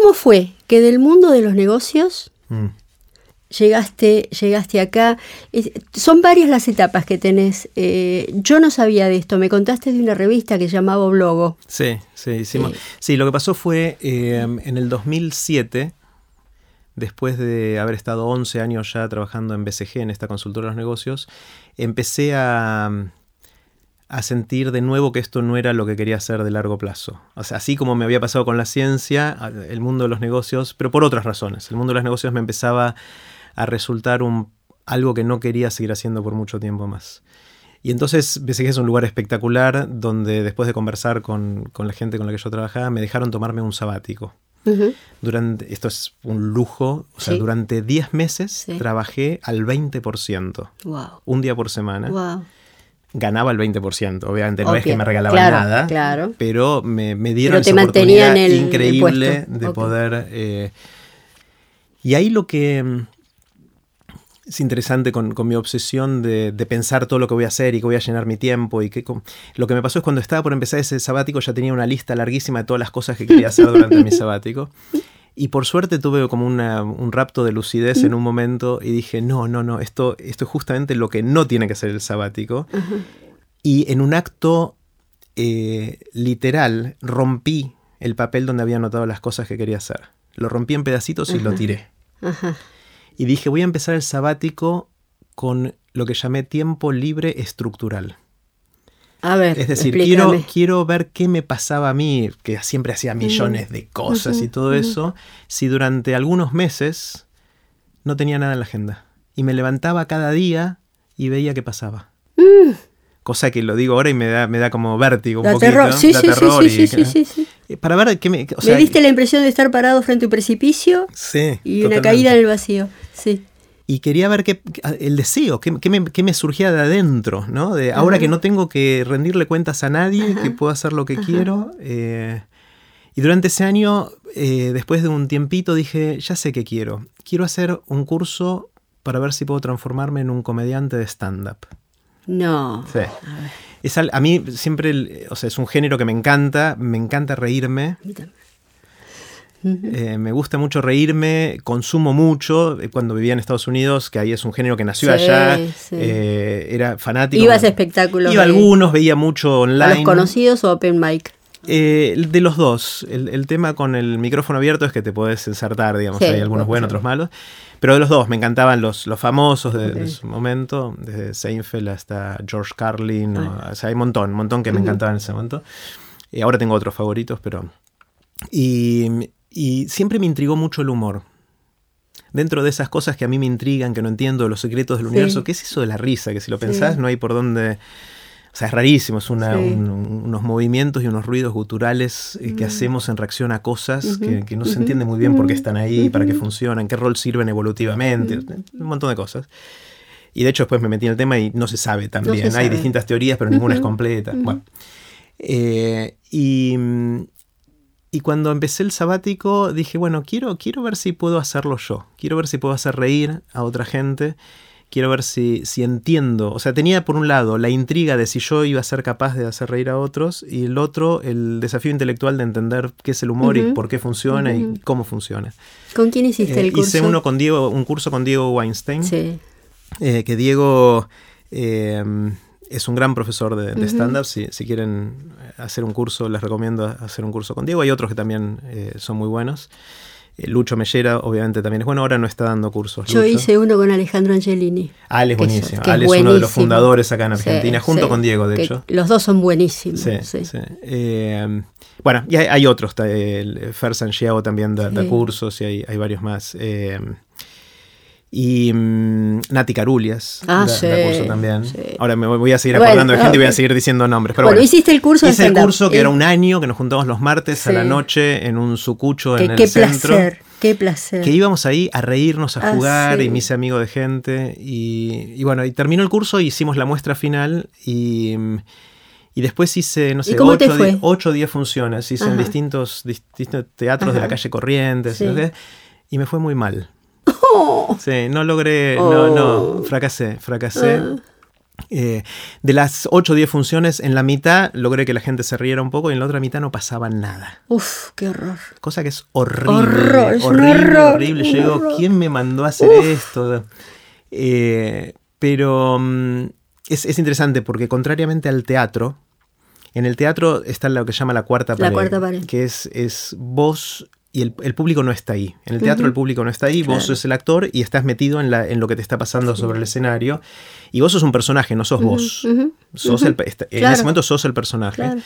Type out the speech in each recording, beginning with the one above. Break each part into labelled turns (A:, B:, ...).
A: cómo fue que del mundo de los negocios
B: Mm.
A: llegaste, llegaste acá? Es- son varias las etapas que tenés. Eh, yo no sabía de esto. Me contaste de una revista que llamaba Blogo.
B: Sí, sí, hicimos.
A: Sí.
B: Sí, lo que pasó fue eh, en el 2007, después de haber estado 11 años ya trabajando en BCG, en esta consultora de los negocios, empecé a, a sentir de nuevo que esto no era lo que quería hacer de largo plazo. O sea, así como me había pasado con la ciencia, el mundo de los negocios, pero por otras razones. El mundo de los negocios me empezaba a resultar un, algo que no quería seguir haciendo por mucho tiempo más. Y entonces BCG es un lugar espectacular donde después de conversar con, con la gente con la que yo trabajaba, me dejaron tomarme un sabático. Durante, esto es un lujo, o sea,
A: Sí.
B: durante 10 meses
A: Sí.
B: trabajé al 20%,
A: Wow.
B: un día por semana.
A: Wow.
B: Ganaba el 20%, obviamente no es
A: Obvio,
B: que me regalaban
A: claro,
B: nada,
A: claro.
B: pero me, me dieron
A: Pero te
B: esa oportunidad
A: el- el
B: increíble
A: puesto.
B: de
A: Ok.
B: poder... eh, y ahí lo que mm, es interesante con, con mi obsesión de, de pensar todo lo que voy a hacer y que voy a llenar mi tiempo y que con- lo que me pasó es cuando estaba por empezar ese sabático ya tenía una lista larguísima de todas las cosas que quería hacer durante mi sabático. Y por suerte tuve como una- un rapto de lucidez en un momento y dije, no, no, no, esto, esto es justamente lo que no tiene que ser el sabático. Y en un acto eh, literal rompí el papel donde había anotado las cosas que quería hacer. Lo rompí en pedacitos y lo tiré. Y dije, voy a empezar el sabático con lo que llamé tiempo libre estructural.
A: A ver,
B: Es decir,
A: explícame.
B: quiero, quiero ver qué me pasaba a mí, que siempre hacía millones de cosas y todo eso, si durante algunos meses no tenía nada en la agenda. Y me levantaba cada día y veía qué pasaba. Cosa que lo digo ahora y me da, me da como vértigo un
A: Da
B: poquito.
A: terror. Sí,
B: da
A: sí, sí,
B: terror
A: sí,
B: y-
A: sí, sí, sí, sí.
B: Eh, Para ver qué me... o sea,
A: Me diste la impresión de estar parado frente a un precipicio y una caída en el vacío. Sí.
B: Y quería ver qué, el deseo, qué, qué me, qué me surgía de adentro, ¿no? De ahora que no tengo que rendirle cuentas a nadie, que puedo hacer lo que quiero. eh, y durante ese año, eh, después de un tiempito, dije, ya sé qué quiero. Quiero hacer un curso para ver si puedo transformarme en un comediante de stand-up.
A: No.
B: Sí. Es al- a mí siempre, el- o sea, es un género que me encanta, me encanta reírme. Eh, me gusta mucho reírme, consumo mucho. Eh, Cuando vivía en Estados Unidos, que ahí es un género que nació
A: Sí,
B: allá,
A: sí.
B: eh, era fanático.
A: ¿Ibas a espectáculos
B: Iba a algunos, veía mucho
A: ¿A
B: online.
A: los conocidos o open mic?
B: Eh, de los dos. El, el tema con el micrófono abierto es que te podés ensartar, digamos.
A: Sí,
B: hay algunos buenos, otros malos. Pero de los dos, me encantaban los, los famosos de, de
A: Ok.
B: su momento, desde Seinfeld hasta George Carlin. o-
A: Ah.
B: o sea, hay un montón, un montón que me encantaban en ese momento. Y ahora tengo otros favoritos, pero. Y, y siempre me intrigó mucho el humor. Dentro de esas cosas que a mí me intrigan, que no entiendo, los secretos del
A: Sí.
B: universo, ¿qué es eso de la risa? Que si lo
A: Sí.
B: pensás, no hay por dónde. O sea, es rarísimo, es una-
A: Sí.
B: un- un- unos movimientos y unos ruidos guturales eh, que hacemos en reacción a cosas que, que no se entiende muy bien por qué están ahí, para qué funcionan, qué rol sirven evolutivamente, un montón de cosas. Y de hecho después me metí en el tema y no se sabe también.
A: se
B: Hay
A: sabe.
B: distintas teorías, pero ninguna es completa. Bueno. Eh, y, mm, y cuando empecé el sabático dije, bueno, quiero, quiero ver si puedo hacerlo yo. Quiero ver si puedo hacer reír a otra gente. Quiero ver si, si entiendo. O sea, tenía por un lado la intriga de si yo iba a ser capaz de hacer reír a otros y el otro el desafío intelectual de entender qué es el humor y por qué funciona y cómo funciona.
A: ¿Con quién hiciste
B: Eh,
A: el curso?
B: hice uno con Diego, un curso con Diego Weinstein.
A: Sí.
B: Eh, que Diego eh, es un gran profesor de, de stand-up. Si, si quieren hacer un curso, les recomiendo hacer un curso con Diego. Hay otros que también eh, son muy buenos. Eh, Lucho Mellera, obviamente, también es bueno. Ahora no está dando cursos.
A: Yo
B: Lucho.
A: hice uno con Alejandro Angelini.
B: Ah, él es buenísimo.
A: que
B: Ah, él es uno de los fundadores acá en
A: Sí,
B: Argentina, junto
A: sí.
B: con Diego, de hecho.
A: Los dos son buenísimos.
B: Sí. Eh, bueno, y hay, hay otros. Fer Santiago también da, cursos y hay, hay varios más. Eh, y mm, Nati Carulias
A: Ah, sí,
B: curso también.
A: sí.
B: Ahora me voy, a seguir
A: Bueno,
B: acordando de gente y voy a seguir diciendo nombres. Pero
A: Bueno,
B: bueno,
A: hiciste el curso de
B: hice el curso que
A: Eh,
B: era un año, que nos juntábamos los martes a la noche en un sucucho en
A: Qué,
B: el
A: qué
B: centro.
A: placer, qué placer.
B: Que íbamos ahí a reírnos, a
A: Ah,
B: jugar,
A: sí.
B: y me hice amigo de gente. Y, y bueno, y terminó el curso, hicimos la muestra final y, y después hice, no sé, ocho, di- ocho o diez funciones. Hice en distintos, distintos teatros de la calle Corrientes.
A: Sí.
B: y me fue muy mal.
A: Oh,
B: Sí, no logré, no,
A: Oh.
B: no, fracasé, fracasé.
A: Ah.
B: Eh, de las 8 o 10 funciones, en la mitad logré que la gente se riera un poco y en la otra mitad no pasaba nada.
A: Uf, qué horror.
B: Cosa que es horrible.
A: Horror, es
B: horrible,
A: horror,
B: horrible. Yo digo. ¿quién me mandó a hacer esto? Eh, pero mm, es, es interesante porque contrariamente al teatro, en el teatro está lo que se llama la cuarta
A: La
B: pared.
A: cuarta pared.
B: Que es, es vos y el, el público no está ahí. En el teatro el público no está ahí, vos sos el actor y estás metido en, la, en lo que te está pasando sobre el escenario. Y vos sos un personaje, no sos vos. Sos el, esta- En ese momento sos el personaje.
A: Claro.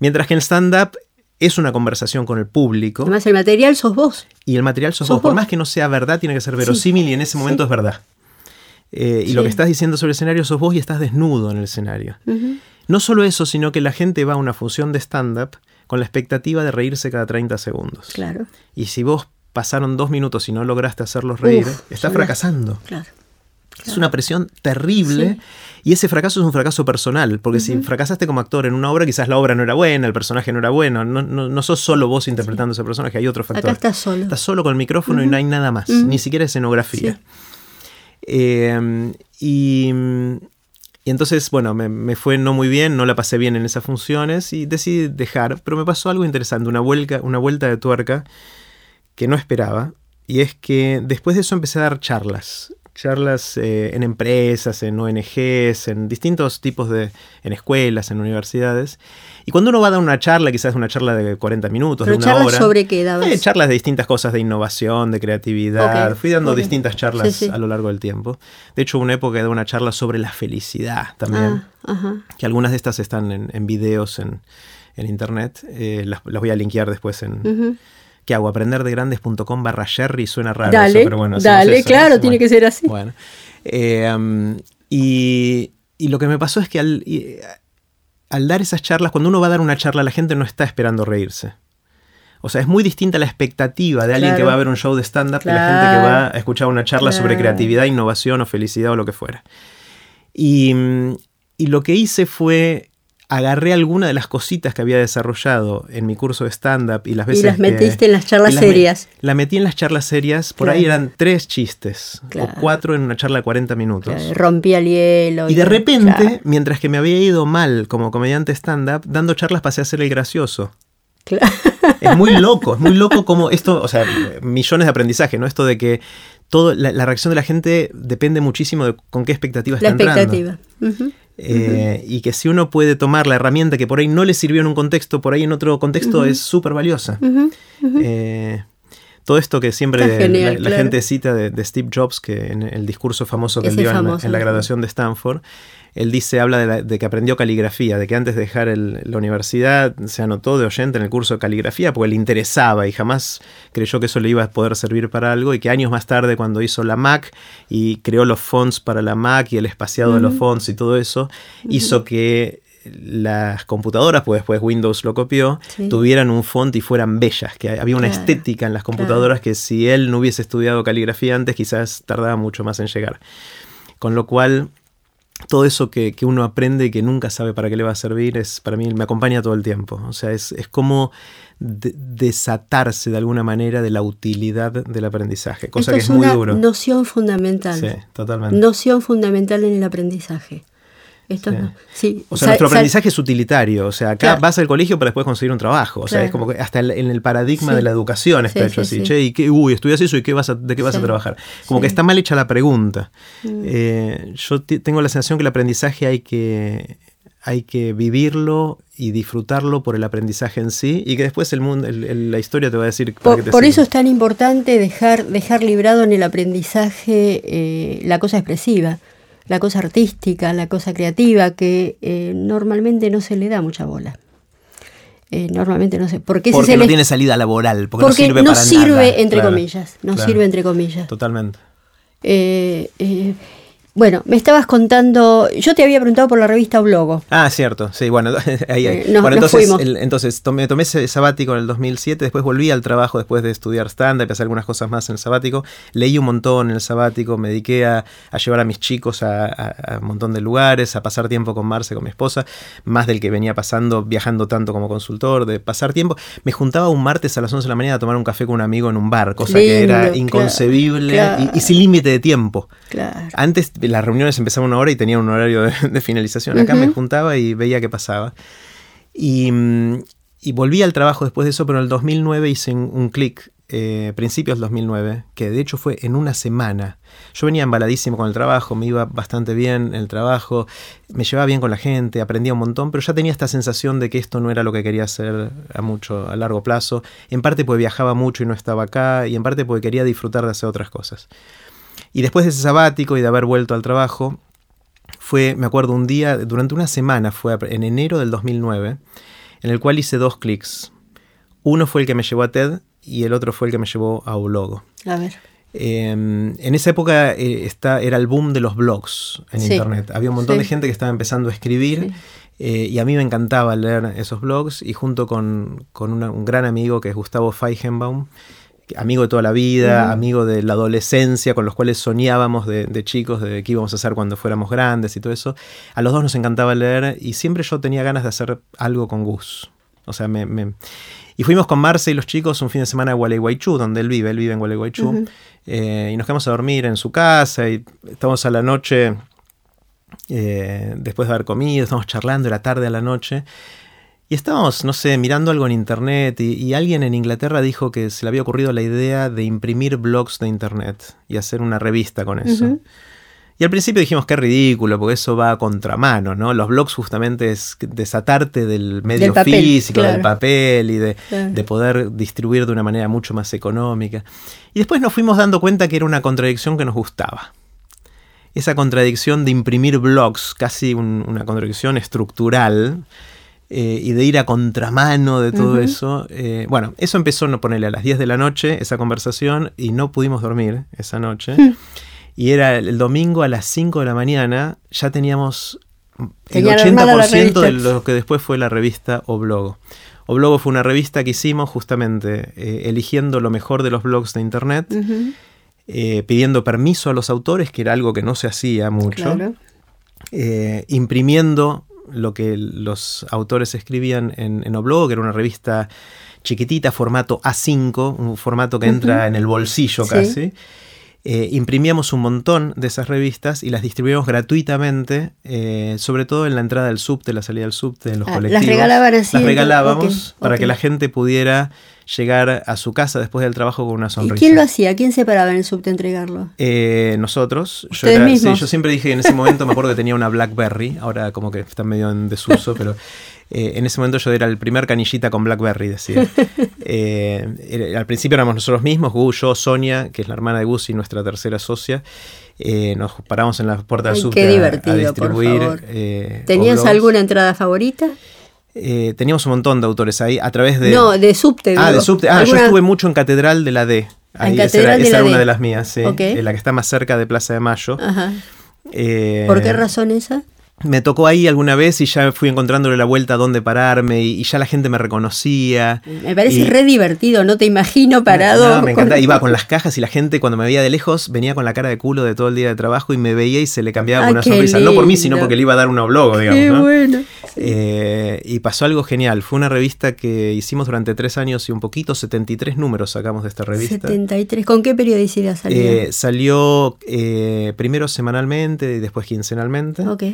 B: Mientras que en stand-up es una conversación con el público
A: Además, el material sos vos.
B: y el material sos,
A: Sos
B: vos. Por más que no sea verdad, tiene que ser verosímil y en ese momento
A: Sí.
B: es verdad. Eh, y lo que estás diciendo sobre el escenario sos vos y estás desnudo en el escenario. No solo eso, sino que la gente va a una función de stand-up con la expectativa de reírse cada 30 segundos.
A: Claro,
B: Y si vos pasaron dos minutos y no lograste hacerlos reír,
A: Uf,
B: estás fracasando.
A: claro.
B: Es una presión terrible
A: Sí.
B: y ese fracaso es un fracaso personal, porque si fracasaste como actor en una obra, quizás la obra no era buena, el personaje no era bueno, no, no, no sos solo vos interpretando ese personaje, hay otro factor.
A: Acá estás solo.
B: Estás solo con el micrófono y no hay nada más, ni siquiera escenografía.
A: Sí.
B: Eh, y, y entonces, bueno, me, fue no muy bien, no la pasé bien en esas funciones y decidí dejar, pero me pasó algo interesante, una, vuelca, una vuelta de tuerca que no esperaba, y es que después de eso empecé a dar charlas. Charlas eh, en empresas, en ONGs, en distintos tipos de. en escuelas, en universidades. Y cuando uno va a dar una charla, quizás una charla de 40 minutos,
A: Pero
B: de una
A: charlas
B: hora.
A: sobre qué dabas.
B: Eh, charlas de distintas cosas de innovación, de creatividad. Fui dando distintas charlas
A: Sí, sí.
B: a lo largo del tiempo. De hecho, hubo una época de una charla sobre la felicidad también.
A: Ah, ajá.
B: Que algunas de estas están en, en videos en, en internet. Eh, las, las voy a linkear después en. ¿Qué hago? Aprenderdegrandes.com barra Sherry suena raro.
A: Dale,
B: eso, pero bueno, hacemos
A: dale,
B: eso,
A: claro, tiene
B: Bueno,
A: que ser así.
B: Bueno. Eh, um, y, y lo que me pasó es que al, y- al dar esas charlas, cuando uno va a dar una charla, la gente no está esperando reírse. O sea, es muy distinta la expectativa de alguien que
A: Claro.
B: va a ver un show de stand-up de la gente que
A: Claro.
B: va a escuchar una charla sobre
A: Claro.
B: creatividad, innovación o felicidad o lo que fuera. Y, mm, y lo que hice fue agarré alguna de las cositas que había desarrollado en mi curso de stand-up y las
A: Y
B: veces
A: las
B: que-
A: metiste en las charlas
B: y las me-
A: serias.
B: la metí en las charlas serias, por
A: Claro.
B: ahí eran tres chistes
A: Claro.
B: o cuatro en una charla de 40 minutos.
A: Claro, Rompía el hielo.
B: Y de repente, mientras que me había ido mal como comediante stand-up, dando charlas pasé a ser el gracioso.
A: claro.
B: Es muy loco, es muy loco como esto, o sea, millones de aprendizaje, ¿no? Esto de que todo, la, la reacción de la gente depende muchísimo de con qué expectativa
A: La
B: está entrando.
A: expectativa.
B: Eh, Y que si uno puede tomar la herramienta que por ahí no le sirvió en un contexto, por ahí en otro contexto es súper valiosa. Eh, todo esto que siempre
A: genial,
B: la, gente cita de, de Steve Jobs, que en el discurso famoso que él dio en la- en graduación de Stanford, él dice, habla de, la- de que aprendió caligrafía, de que antes de dejar el- la universidad se anotó de oyente en el curso de caligrafía porque le interesaba y jamás creyó que eso le iba a poder servir para algo y que años más tarde cuando hizo la Mac y creó los fonts para la Mac y el espaciado de los fonts y todo eso, hizo que las computadoras, pues después Windows lo copió,
A: Sí.
B: tuvieran un font y fueran bellas, que había una
A: Claro,
B: estética en las computadoras que si él no hubiese estudiado caligrafía antes quizás tardaba mucho más en llegar. Con lo cual, todo eso que, que uno aprende y que nunca sabe para qué le va a servir, es para mí me acompaña todo el tiempo. O sea, es, es como de- desatarse de alguna manera de la utilidad del aprendizaje, cosa
A: Esto
B: que
A: es
B: es muy
A: una
B: duro.
A: noción fundamental.
B: Sí, totalmente.
A: Noción fundamental en el aprendizaje. Esto
B: Sí.
A: es- sí.
B: O sea, nuestro aprendizaje es utilitario. O sea, acá
A: Claro.
B: vas al colegio para después conseguir un trabajo. O sea,
A: Claro.
B: es como que hasta el- en el paradigma
A: Sí.
B: de la educación está
A: Sí,
B: hecho
A: sí,
B: así.
A: sí.
B: Che, ¿y qué? Uy, estudias eso y qué vas a, de qué vas a trabajar. Como que.
A: Mm.
B: está mal hecha la pregunta. Eh, yo tengo la sensación que el aprendizaje hay que, hay que vivirlo y disfrutarlo por el aprendizaje en sí y que después el mundo, el- el- la historia te va a decir
A: Por,
B: qué te
A: por eso es tan importante dejar, dejar librado en el aprendizaje eh, la cosa expresiva, la cosa artística, la cosa creativa, que eh, normalmente no se le da mucha bola. Eh, normalmente no se. Porque,
B: Porque no tiene salida laboral, porque,
A: porque
B: no sirve para
A: sirve,
B: nada.
A: entre
B: Claro,
A: comillas. No
B: claro.
A: sirve, entre comillas.
B: Totalmente.
A: Eh, eh, bueno, me estabas contando. Yo te había preguntado por la revista Blogo.
B: Ah, cierto, sí, bueno, ahí, ahí.
A: Eh, nos-
B: bueno
A: nos
B: entonces,
A: fuimos.
B: el- entonces tomé, tomé ese sabático en el 2007, después volví al trabajo después de estudiar stand-up, hacer algunas cosas más en el sabático, leí un montón en el sabático, me dediqué a, a llevar a mis chicos a, a- a un montón de lugares, a pasar tiempo con Marce, con mi esposa, más del que venía pasando, viajando tanto como consultor, de pasar tiempo. Me juntaba un martes a las 11 de la mañana a tomar un café con un amigo en un bar, cosa que era inconcebible
A: claro.
B: Y, y sin límite de tiempo.
A: Claro.
B: Antes las reuniones empezaban una hora y tenía un horario de, finalización. Acá me juntaba y veía qué pasaba. Y, y, volví al trabajo después de eso, pero en el 2009 hice un, clic, eh, principios del 2009, que de hecho fue en una semana. Yo venía embaladísimo con el trabajo, me iba bastante bien en el trabajo, me llevaba bien con la gente, aprendía un montón, pero ya tenía esta sensación de que esto no era lo que quería hacer a mucho, a largo plazo. En parte porque viajaba mucho y no estaba acá, y en parte porque quería disfrutar de hacer otras cosas. Y después de ese sabático y de haber vuelto al trabajo, fue, me acuerdo, un día, durante una semana, fue en enero del 2009, en el cual hice dos clics. Uno fue el que me llevó a TED y el otro fue el que me llevó a Ulogo.
A: A ver.
B: Em, en esa época eh, era el boom de los blogs en Internet. Había un montón de gente que estaba empezando a escribir eh, y a mí me encantaba leer esos blogs y junto con, un gran amigo que es Gustavo Feigenbaum, amigo de toda la vida, amigo de la adolescencia, con los cuales soñábamos de, chicos, de qué íbamos a hacer cuando fuéramos grandes y todo eso. A los dos nos encantaba leer y siempre yo tenía ganas de hacer algo con Gus. O sea, me, Y fuimos con Marce y los chicos un fin de semana a Gualeguaychú, donde él vive, él vive en Gualeguaychú, eh, y nos quedamos a dormir en su casa y estamos a la noche, eh, después de haber comido, estamos charlando, era tarde a la noche. Y estábamos, no sé, mirando algo en internet y, alguien en Inglaterra dijo que se le había ocurrido la idea de imprimir blogs de internet y hacer una revista con eso. Y al principio dijimos que es ridículo, porque eso va a contramano, ¿no? Los blogs justamente es desatarte del medio físico, del papel y de, de, poder distribuir de una manera mucho más económica. Y después nos fuimos dando cuenta que era una contradicción que nos gustaba. Esa contradicción de imprimir blogs, casi una contradicción estructural, eh, y de ir a contramano de todo eso. Eh, bueno, eso empezó a ponerle a las 10 de la noche esa conversación y no pudimos dormir esa noche. Hmm. Y era el domingo a las 5 de la mañana, ya teníamos el 80% de lo que después fue la revista Oblogo. Oblogo fue una revista que hicimos justamente eh, eligiendo lo mejor de los blogs de internet, pidiendo permiso a los autores, que era algo que no se hacía mucho, imprimiendo lo que los autores escribían en, en Oblogo, que era una revista chiquitita, formato A5, un formato que entra en el bolsillo casi. Eh, imprimíamos un montón de esas revistas y las distribuíamos gratuitamente, eh, sobre todo en la entrada del subte, la salida del subte, en los ah, colectivos.
A: Las regalaban así.
B: Las regalábamos para que la gente pudiera llegar a su casa después del trabajo con una sonrisa.
A: ¿Y quién lo hacía? ¿Quién se paraba en el subte a entregarlo?
B: Eh, nosotros. Yo, yo siempre dije que en ese momento me acuerdo que tenía una Blackberry, ahora como que está medio en desuso, pero eh, en ese momento yo era el primer canillita con Blackberry, decía. Eh, al principio éramos nosotros mismos, Gus, yo, Sonia, que es la hermana de Gus y nuestra tercera socia. nos paramos en la puerta del subte a, distribuir.
A: ¿Tenías alguna entrada favorita?
B: Eh, teníamos un montón de autores ahí a través de.
A: No, de subte.
B: Ah, de subte. Ah, yo estuve mucho en Catedral de la D. Ahí, esa era, una de las mías, sí. Eh, la que está más cerca de Plaza de Mayo. Ajá.
A: Eh, ¿Por qué razón esa?
B: Me tocó ahí alguna vez y ya fui encontrándole la vuelta a dónde pararme y, ya la gente me reconocía.
A: Me parece re divertido, no te imagino parado.
B: No, me encanta. Iba con las cajas y la gente cuando me veía de lejos venía con la cara de culo de todo el día de trabajo y me veía y se le cambiaba una sonrisa. No por mí, sino porque le iba a dar un oblog, digamos. Qué bueno. Eh, y pasó algo genial. Fue una revista que hicimos durante tres años y un poquito, 73 números sacamos de esta revista.
A: 73. ¿Con qué periodicidad salió?
B: Eh, salió eh, primero semanalmente y después quincenalmente. Ok.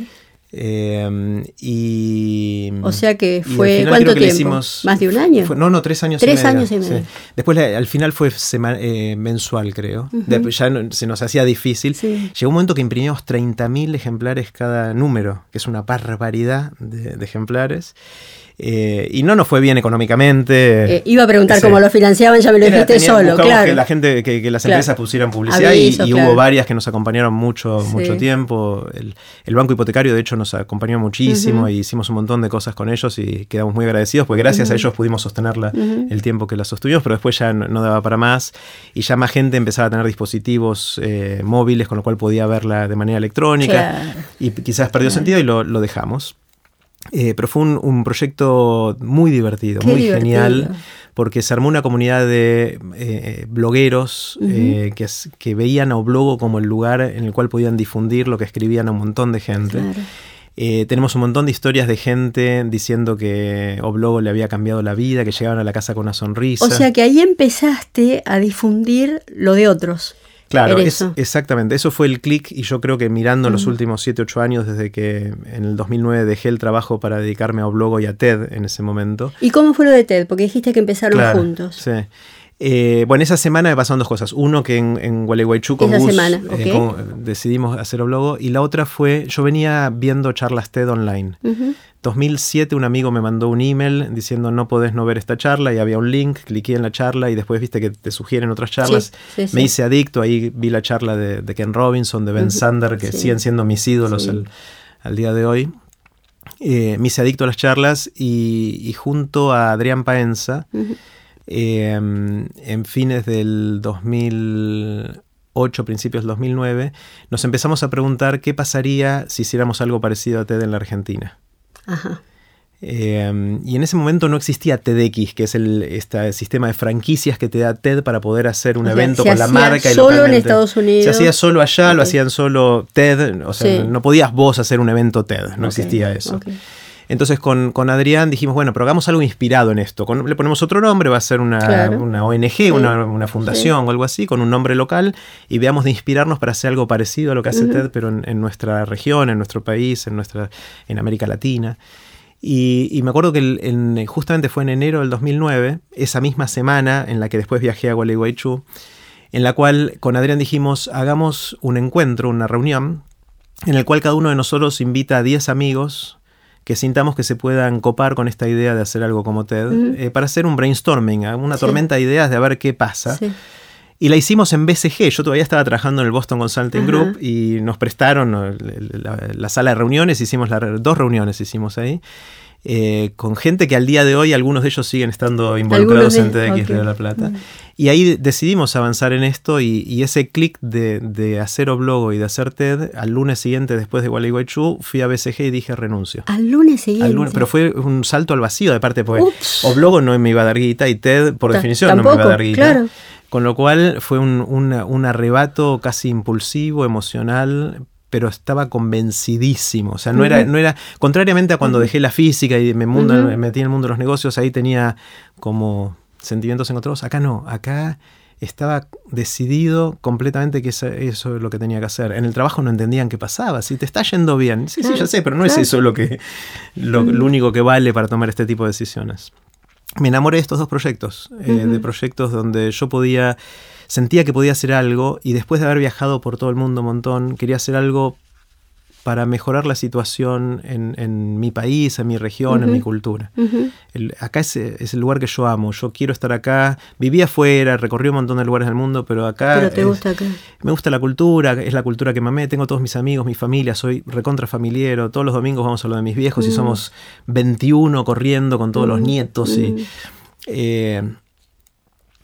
A: Em, y. O sea que fue. ¿Cuánto tiempo? ¿Más de un año?
B: no, no, tres años
A: tres y medio. años y medio.
B: Después, al final fue eh, mensual, creo. ya se nos hacía difícil. Llegó un momento que imprimíamos 30.000 ejemplares cada número, que es una barbaridad de ejemplares. Eh, y no nos fue bien económicamente.
A: Eh, iba a preguntar cómo lo financiaban, ya me lo dijiste solo, claro.
B: Que la gente, que, las empresas pusieran publicidad y, hubo varias que nos acompañaron mucho, mucho tiempo. El, banco hipotecario, de hecho, nos acompañó muchísimo y hicimos un montón de cosas con ellos y quedamos muy agradecidos porque gracias a ellos pudimos sostenerla el tiempo que la sostuvimos, pero después ya no, daba para más y ya más gente empezaba a tener dispositivos eh, móviles con lo cual podía verla de manera electrónica y quizás perdió sentido y lo, lo dejamos. Eh, pero fue un, proyecto muy divertido, muy genial, porque se armó una comunidad de eh, blogueros eh, que, veían a Oblogo como el lugar en el cual podían difundir lo que escribían a un montón de gente. tenemos un montón de historias de gente diciendo que Oblogo le había cambiado la vida, que llegaban a la casa con una sonrisa.
A: O sea que ahí empezaste a difundir lo de otros.
B: Claro, es- exactamente. Eso fue el clic y yo creo que mirando los
A: Ujú.
B: últimos 7, 8 años, desde que en el 2009 dejé el trabajo para dedicarme a Oblogo y a TED en ese momento.
A: ¿Y cómo fue lo de TED? Porque dijiste que empezaron
B: Claro,
A: juntos.
B: Sí. Eh, bueno, esa semana me pasaron dos cosas. Uno, que en, en Gualeguaychú con Gus
A: semana,
B: eh, con- decidimos hacer Oblogo. Y la otra fue, yo venía viendo charlas TED online.
A: Ujú.
B: 2007 un amigo me mandó un email diciendo no podés no ver esta charla y había un link, cliqué en la charla y después viste que te sugieren otras charlas.
A: Sí, sí,
B: Me hice adicto, ahí vi la charla de, de Ken Robinson, de Ben Sander, que siguen siendo mis ídolos al, al día de hoy. Eh, me hice adicto a las charlas y, y junto a Adrián Paenza. Eh, en fines del 2008, principios del 2009, nos empezamos a preguntar qué pasaría si hiciéramos algo parecido a TED en la Argentina.
A: Ajá.
B: Eh, y en ese momento no existía TEDx, que es el este sistema de franquicias que te da TED para poder hacer un
A: O sea,
B: evento
A: se
B: con la marca. y
A: solo en
B: localmente.
A: Estados Unidos.
B: Se hacía solo allá, lo hacían solo TED, o sea,
A: Sí.
B: no podías vos hacer un evento TED, no existía eso. Entonces con, con Adrián dijimos, bueno, pero hagamos algo inspirado en esto. Con- le ponemos otro nombre, va a ser una,
A: Claro.
B: una ONG,
A: Sí.
B: una, una fundación o algo así, con un nombre local, y veamos de inspirarnos para hacer algo parecido a lo que hace. TED, pero en, en nuestra región, en nuestro país, en, nuestra, en América Latina. Y, y me acuerdo que el- en- justamente fue en enero del 2009, esa misma semana en la que después viajé a Gualeguaychú, en la cual con Adrián dijimos, hagamos un encuentro, una reunión, en el cual cada uno de nosotros invita a 10 amigos que sintamos que se puedan copar con esta idea de hacer algo como TED, eh, para hacer un brainstorming, ¿eh? una
A: Sí.
B: tormenta de ideas de a ver qué pasa.
A: Sí.
B: Y la hicimos en BCG. Yo todavía estaba trabajando en el Boston Consulting. Group y nos prestaron eh, la, la sala de reuniones. Hicimos la dos reuniones hicimos ahí. Eh, con gente que al día de hoy algunos de ellos siguen estando involucrados en
A: ok.
B: Río de la Plata.
A: Mm.
B: Y ahí decidimos avanzar en esto y, y ese clic de, de hacer Oblogo y de hacer TED, al lunes siguiente después de Gualeguaychú, fui a BCG y dije renuncio.
A: Al lunes siguiente.
B: Al lunes- pero fue un salto al vacío de parte, porque
A: Ups.
B: Oblogo no me iba a dar guita y TED, por definición, no me iba a dar guita.
A: claro.
B: Con lo cual fue un, un arrebato casi impulsivo, emocional, pero estaba convencidísimo. O sea, no, era, no era. Contrariamente a cuando dejé la física y me, mundo,
A: Ujú.
B: me metí en el mundo de los negocios, ahí tenía como sentimientos encontrados. Acá no, acá estaba decidido completamente que eso, es lo que tenía que hacer. En el trabajo no entendían qué pasaba. Si te está yendo bien, sí, sí, ya sé, pero no es eso lo, que, lo, lo único que vale para tomar este tipo de decisiones me enamoré de estos dos proyectos, eh, de proyectos donde yo podía, sentía que podía hacer algo y después de haber viajado por todo el mundo un montón, quería hacer algo para mejorar la situación en, en mi país, en mi región, en mi cultura. El- acá es, es el lugar que yo amo, yo quiero estar acá, viví afuera, recorrí un montón de lugares del mundo, pero acá...
A: Pero te
B: es-
A: gusta acá.
B: me gusta la cultura, es la cultura que mamé, tengo todos mis amigos, mi familia, soy recontra familiero, todos los domingos vamos a lo de mis viejos y
A: Mm.
B: somos 21 corriendo con todos los nietos y... eh,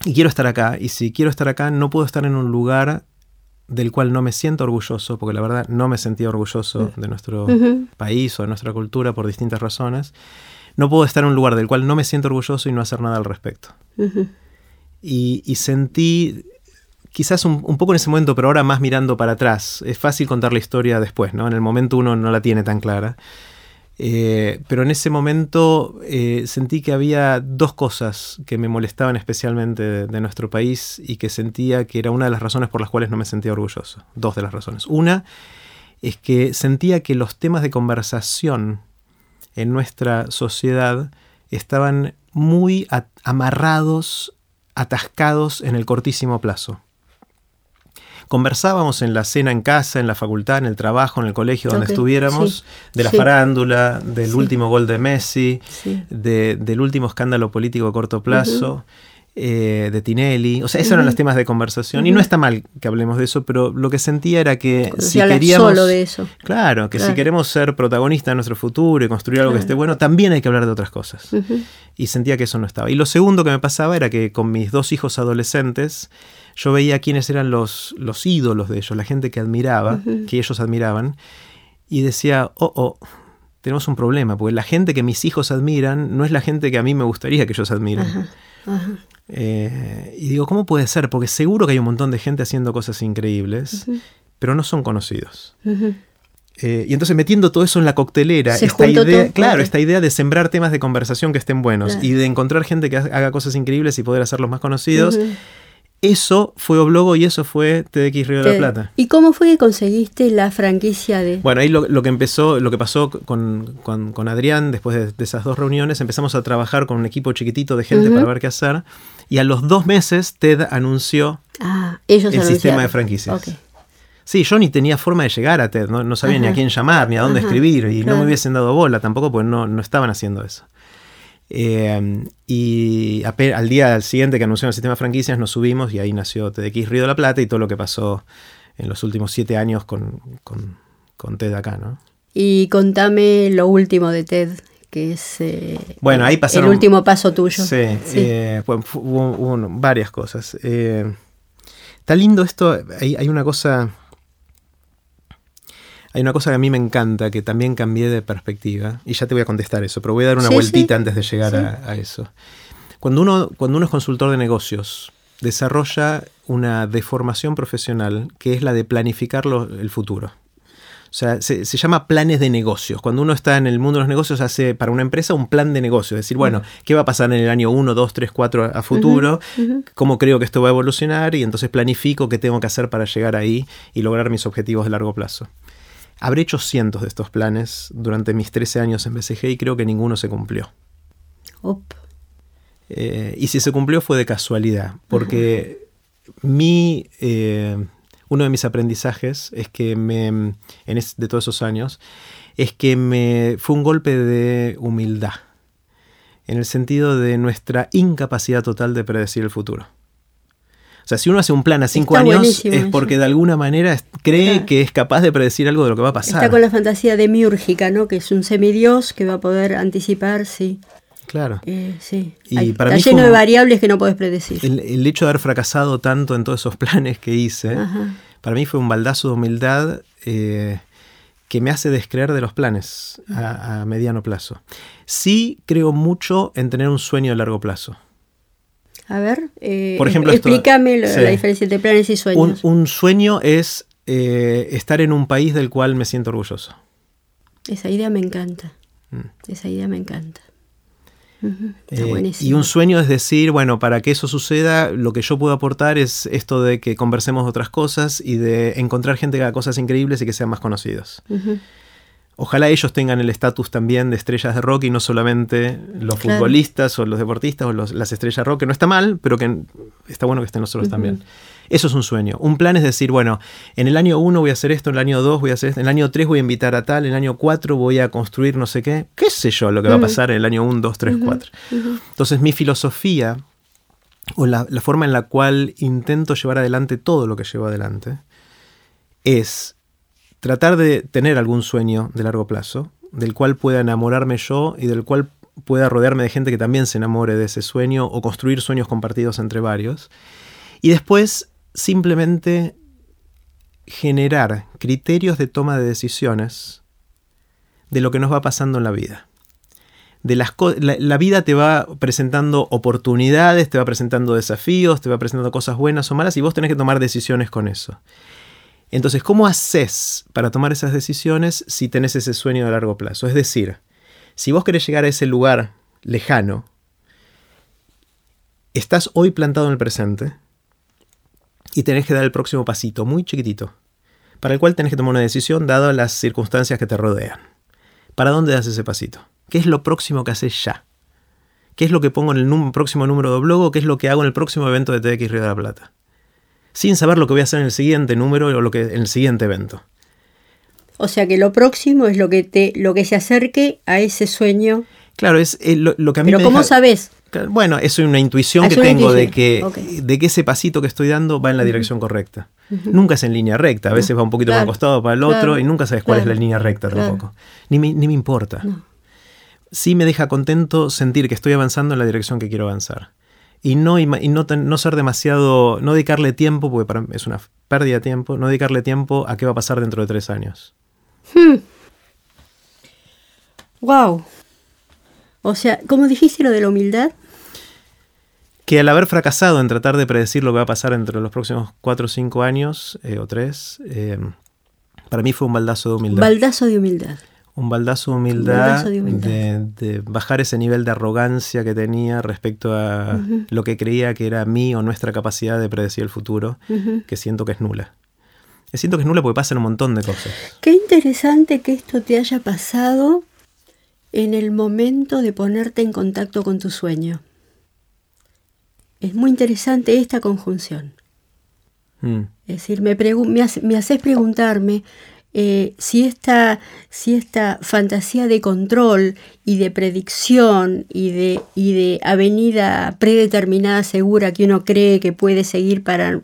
B: y quiero estar acá, y si quiero estar acá no puedo estar en un lugar del cual no me siento orgulloso, porque la verdad no me sentía orgulloso de nuestro
A: Ujú.
B: país o de nuestra cultura por distintas razones. No puedo estar en un lugar del cual no me siento orgulloso y no hacer nada al respecto
A: Ujú.
B: y, y sentí, quizás un, un poco en ese momento, pero ahora más mirando para atrás, es fácil contar la historia después, ¿no? En el momento uno no la tiene tan clara. Eh, pero en ese momento eh, sentí que había dos cosas que me molestaban especialmente de, de nuestro país y que sentía que era una de las razones por las cuales no me sentía orgulloso. Dos de las razones. Una es que sentía que los temas de conversación en nuestra sociedad estaban muy amarrados, atascados en el cortísimo plazo. Conversábamos en la cena en casa, en la facultad, en el trabajo, en el colegio, donde estuviéramos, de la
A: sí.
B: farándula, del
A: Sí.
B: último gol de Messi, de- del último escándalo político a corto plazo, eh, de Tinelli. O sea, esos eran los temas de conversación. Y no está mal que hablemos de eso, pero lo que sentía era que si queríamos...
A: solo de eso.
B: Claro, que si queremos ser protagonistas de nuestro futuro y construir algo que esté bueno, también hay que hablar de otras cosas. Y sentía que eso no estaba. Y lo segundo que me pasaba era que con mis dos hijos adolescentes, yo veía quiénes eran los, los ídolos de ellos, la gente que admiraba, que ellos admiraban, y decía, oh, oh, tenemos un problema, porque la gente que mis hijos admiran no es la gente que a mí me gustaría que ellos admiren.
A: Ajá. Ajá.
B: Eh, y digo, ¿cómo puede ser? Porque seguro que hay un montón de gente haciendo cosas increíbles, pero no son conocidos. Eh, y entonces metiendo todo eso en la coctelera,
A: Se
B: esta idea,
A: todo,
B: claro, esta idea de sembrar temas de conversación que estén buenos
A: Claro.
B: y de encontrar gente que ha- haga cosas increíbles y poder hacerlos más conocidos. Eso fue Oblogo y eso fue TDX Río de la Plata.
A: ¿Y cómo fue que conseguiste la franquicia de...?
B: Bueno, ahí lo, que empezó, lo que pasó con, Adrián, después de, esas dos reuniones, empezamos a trabajar con un equipo chiquitito de gente para ver qué hacer. Y a los dos meses TED anunció
A: ah, ellos
B: el sistema de franquicias. Sí, yo ni tenía forma de llegar a TED, no, sabía ni a quién llamar, ni a dónde escribir, y no me hubiesen dado bola tampoco, porque no, no estaban haciendo eso. Eh, y al día siguiente que anunciaron el sistema de franquicias nos subimos y ahí nació TDX Río de la Plata y todo lo que pasó en los últimos siete años con, con, TED acá, ¿no?
A: Y contame lo último de TED, que es
B: eh, bueno, ahí pasaron,
A: el último paso tuyo.
B: Sí, eh, hubo, varias cosas. está lindo esto, hay, hay una cosa hay una cosa que a mí me encanta, que también cambié de perspectiva, y ya te voy a contestar eso, pero voy a dar una vueltita antes de llegar a, eso. Cuando uno, cuando uno es consultor de negocios, desarrolla una deformación profesional que es la de planificar el futuro. O sea, se, llama planes de negocios. Cuando uno está en el mundo de los negocios, hace para una empresa un plan de negocios. Es decir, bueno, ¿qué va a pasar en el año 1, 2, 3, 4 a futuro? ¿Cómo creo que esto va a evolucionar? Y entonces planifico qué tengo que hacer para llegar ahí y lograr mis objetivos de largo plazo. Habré hecho cientos de estos planes durante mis 13 años en BCG y creo que ninguno se cumplió. Eh, y si se cumplió fue de casualidad, porque mi, eh, uno de mis aprendizajes es que me, en de todos esos años, es que me fue un golpe de humildad, en el sentido de nuestra incapacidad total de predecir el futuro. O sea, si uno hace un plan a cinco años es porque de alguna manera cree que es capaz de predecir algo de lo que va a pasar.
A: Está con la fantasía demiúrgica, ¿no? Que es un semidios que va a poder anticipar, sí.
B: Claro.
A: Eh, sí. Y para está lleno de variables que no puedes predecir.
B: El, hecho de haber fracasado tanto en todos esos planes que hice, para mí fue un baldazo de humildad eh, que me hace descreer de los planes a, a mediano plazo. Sí creo mucho en tener un sueño a largo plazo.
A: A ver, eh, Por ejemplo, explícame la diferencia entre planes y sueños.
B: Un, sueño es eh, estar en un país del cual me siento orgulloso.
A: Esa idea me encanta. Mm. Esa idea me encanta.
B: Eh, y un sueño es decir, bueno, para que eso suceda, lo que yo puedo aportar es esto de que conversemos de otras cosas y de encontrar gente que haga cosas increíbles y que sean más conocidos. Ojalá ellos tengan el estatus también de estrellas de rock y no solamente los futbolistas o los deportistas o las estrellas de rock, que no está mal, pero que está bueno que estén nosotros también. Eso es un sueño. Un plan es decir, bueno, en el año 1 voy a hacer esto, en el año 2 voy a hacer esto, en el año 3 voy a invitar a tal, en el año 4 voy a construir no sé qué. ¿Qué sé yo lo que va a pasar en el año 1, 2, 3, 4? Entonces mi filosofía o la, la forma en la cual intento llevar adelante todo lo que llevo adelante es tratar de tener algún sueño de largo plazo, del cual pueda enamorarme yo y del cual pueda rodearme de gente que también se enamore de ese sueño o construir sueños compartidos entre varios. Y después simplemente generar criterios de toma de decisiones de lo que nos va pasando en la vida. De las la, vida te va presentando oportunidades, te va presentando desafíos, te va presentando cosas buenas o malas y vos tenés que tomar decisiones con eso. Entonces, ¿cómo haces para tomar esas decisiones si tenés ese sueño de largo plazo? Es decir, si vos querés llegar a ese lugar lejano, estás hoy plantado en el presente y tenés que dar el próximo pasito, muy chiquitito, para el cual tenés que tomar una decisión dado las circunstancias que te rodean. ¿Para dónde das ese pasito? ¿Qué es lo próximo que haces ya? ¿Qué es lo que pongo en el próximo número de blog qué es lo que hago en el próximo evento de TX Río de la Plata? Sin saber lo que voy a hacer en el siguiente número o lo que, en el siguiente evento.
A: O sea que lo próximo es lo que, te, lo que se acerque a ese sueño.
B: Claro, es eh, lo, que a mí
A: Pero ¿cómo sabes?
B: Bueno, es una intuición ah, que tengo De, que, de que ese pasito que estoy dando va en la dirección correcta. Nunca es en línea recta, a veces va un poquito más costado para el otro y nunca sabes cuál es la línea recta tampoco. Ni me, ni me importa. Sí me deja contento sentir que estoy avanzando en la dirección que quiero avanzar y no, y no, ser demasiado, no dedicarle tiempo, porque para es una pérdida de tiempo, no dedicarle tiempo a qué va a pasar dentro de tres años.
A: Wow. Hmm. O sea, ¿cómo dijiste lo de la humildad?
B: Que al haber fracasado en tratar de predecir lo que va a pasar entre los próximos cuatro o cinco años, eh, o tres, eh, para mí fue un baldazo de humildad.
A: Baldazo de humildad.
B: Un baldazo de humildad, de, bajar ese nivel de arrogancia que tenía respecto a lo que creía que era mi o nuestra capacidad de predecir el futuro, que siento que es nula. Siento que es nula porque pasan un montón de cosas.
A: Qué interesante que esto te haya pasado en el momento de ponerte en contacto con tu sueño. Es muy interesante esta conjunción. Mm. Es decir, me, me, haces preguntarme eh, si, esta, si esta fantasía de control y de predicción y de, y de avenida predeterminada segura que uno cree que puede seguir para...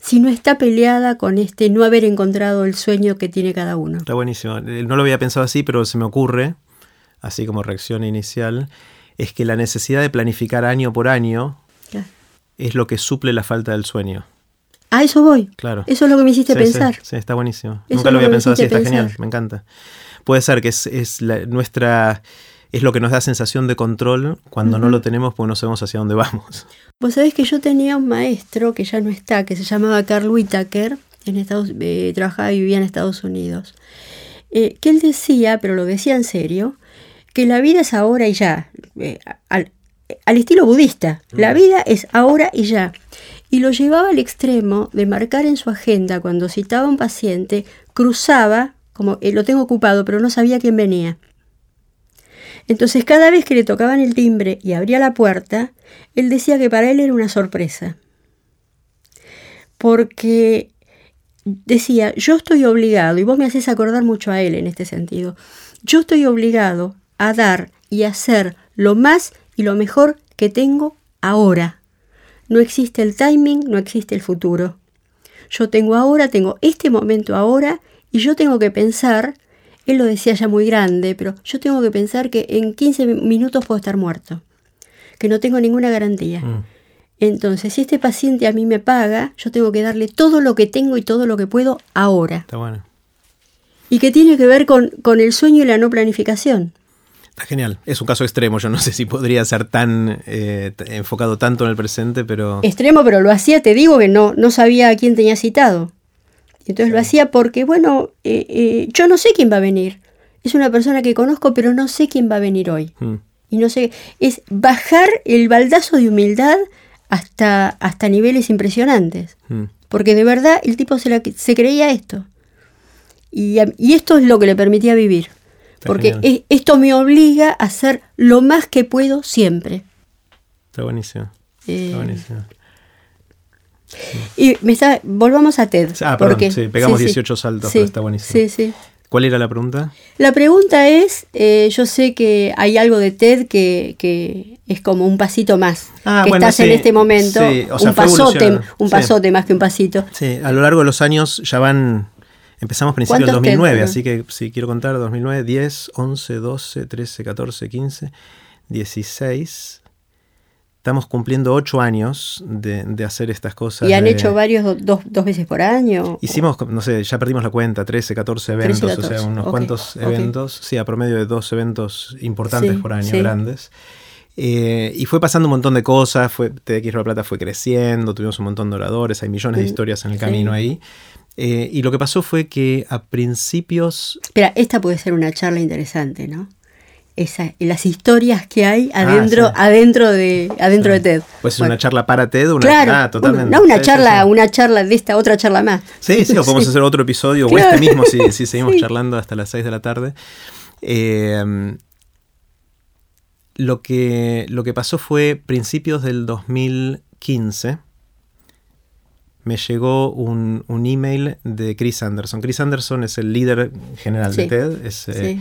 A: si no está peleada con este no haber encontrado el sueño que tiene cada uno.
B: Está buenísimo. Eh, no lo había pensado así, pero se me ocurre, así como reacción inicial, es que la necesidad de planificar año por año es lo que suple la falta del sueño.
A: A eso voy. Claro. Eso es lo que me hiciste pensar.
B: Sí, está buenísimo. Nunca lo había pensado así, está genial, me encanta. Puede ser que es, nuestra es lo que nos da sensación de control cuando no lo tenemos porque no sabemos hacia dónde vamos.
A: Vos sabés que yo tenía un maestro que ya no está, que se llamaba Carl Whitaker, en Estados, eh, trabajaba y vivía en Estados Unidos, eh, que él decía, pero lo decía en serio, que la vida es ahora y ya, eh, al, al, estilo budista, la vida es ahora y ya y lo llevaba al extremo de marcar en su agenda cuando citaba a un paciente, cruzaba, como eh, lo tengo ocupado, pero no sabía quién venía. Entonces cada vez que le tocaban el timbre y abría la puerta, él decía que para él era una sorpresa. Porque decía, yo estoy obligado, y vos me haces acordar mucho a él en este sentido, yo estoy obligado a dar y hacer lo más y lo mejor que tengo ahora. No existe el timing, no existe el futuro. Yo tengo ahora, tengo este momento ahora y yo tengo que pensar, él lo decía ya muy grande, pero yo tengo que pensar que en 15 minutos puedo estar muerto, que no tengo ninguna garantía. Mm. Entonces, si este paciente a mí me paga, yo tengo que darle todo lo que tengo y todo lo que puedo ahora.
B: Está bueno.
A: Y que tiene que ver con, con el sueño y la no planificación.
B: Está genial. Es un caso extremo. Yo no sé si podría ser tan eh, enfocado tanto en el presente, pero.
A: Extremo, pero lo hacía, te digo que no, no sabía a quién tenía citado. Entonces lo hacía porque, bueno, eh, eh, yo no sé quién va a venir. Es una persona que conozco, pero no sé quién va a venir hoy. Mm. Y no sé. Es bajar el baldazo de humildad hasta, hasta niveles impresionantes. Mm. Porque de verdad el tipo se, se creía esto. Y, y esto es lo que le permitía vivir porque esto me obliga a hacer lo más que puedo siempre.
B: Está buenísimo. está eh, buenísimo.
A: Y me está, volvamos a TED.
B: Ah, perdón, sí, pegamos 18 saltos, pero está buenísimo.
A: Sí, sí.
B: ¿Cuál era la pregunta?
A: La pregunta es, eh, yo sé que hay algo de TED que, es como un pasito más, ah, que estás en este momento, un pasote, un pasote más que un pasito.
B: Sí, a lo largo de los años ya van Empezamos principios del 2009, así que si quiero contar, 2009, 10, 11, 12, 13, 14, 15, 16. Estamos cumpliendo ocho años de, hacer estas cosas.
A: ¿Y han hecho varios dos, veces por año?
B: Hicimos, no sé, ya perdimos la cuenta, 13, 14 eventos, o sea, unos cuantos eventos. Sí, a promedio de dos eventos importantes por año, grandes. Eh, y fue pasando un montón de cosas, fue, TX La Plata fue creciendo, tuvimos un montón de oradores, hay millones de historias en el camino ahí. Eh, y lo que pasó fue que a principios...
A: Espera, esta puede ser una charla interesante, ¿no? Esa, las historias que hay ah, adentro, adentro de, adentro de TED.
B: Pues es una charla para TED, una
A: claro, ah, totalmente. no una charla, una charla de esta, otra charla más.
B: Sí, sí, o podemos hacer otro episodio, o este mismo si, si seguimos charlando hasta las 6 de la tarde. Eh, lo, que, lo que pasó fue principios del 2015 me llegó un, email de Chris Anderson. Chris Anderson es el líder general de TED, es eh,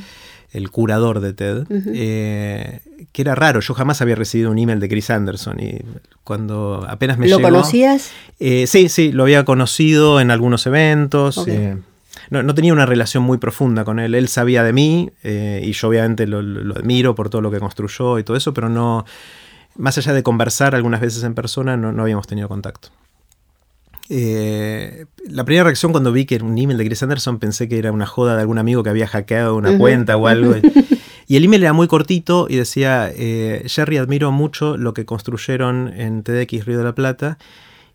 B: el curador de TED, eh, que era raro, yo jamás había recibido un email de Chris Anderson y cuando apenas me
A: llegó... ¿Lo conocías?
B: Eh, sí, sí, lo había conocido en algunos eventos. No, tenía una relación muy profunda con él. Él sabía de mí y yo obviamente lo, admiro por todo lo que construyó y todo eso, pero no, más allá de conversar algunas veces en persona, no habíamos tenido contacto. Eh, la primera reacción cuando vi que era un email de Chris Anderson pensé que era una joda de algún amigo que había hackeado una cuenta o algo. Y el email era muy cortito y decía, eh, Jerry, admiro mucho lo que construyeron en TDX Río de la Plata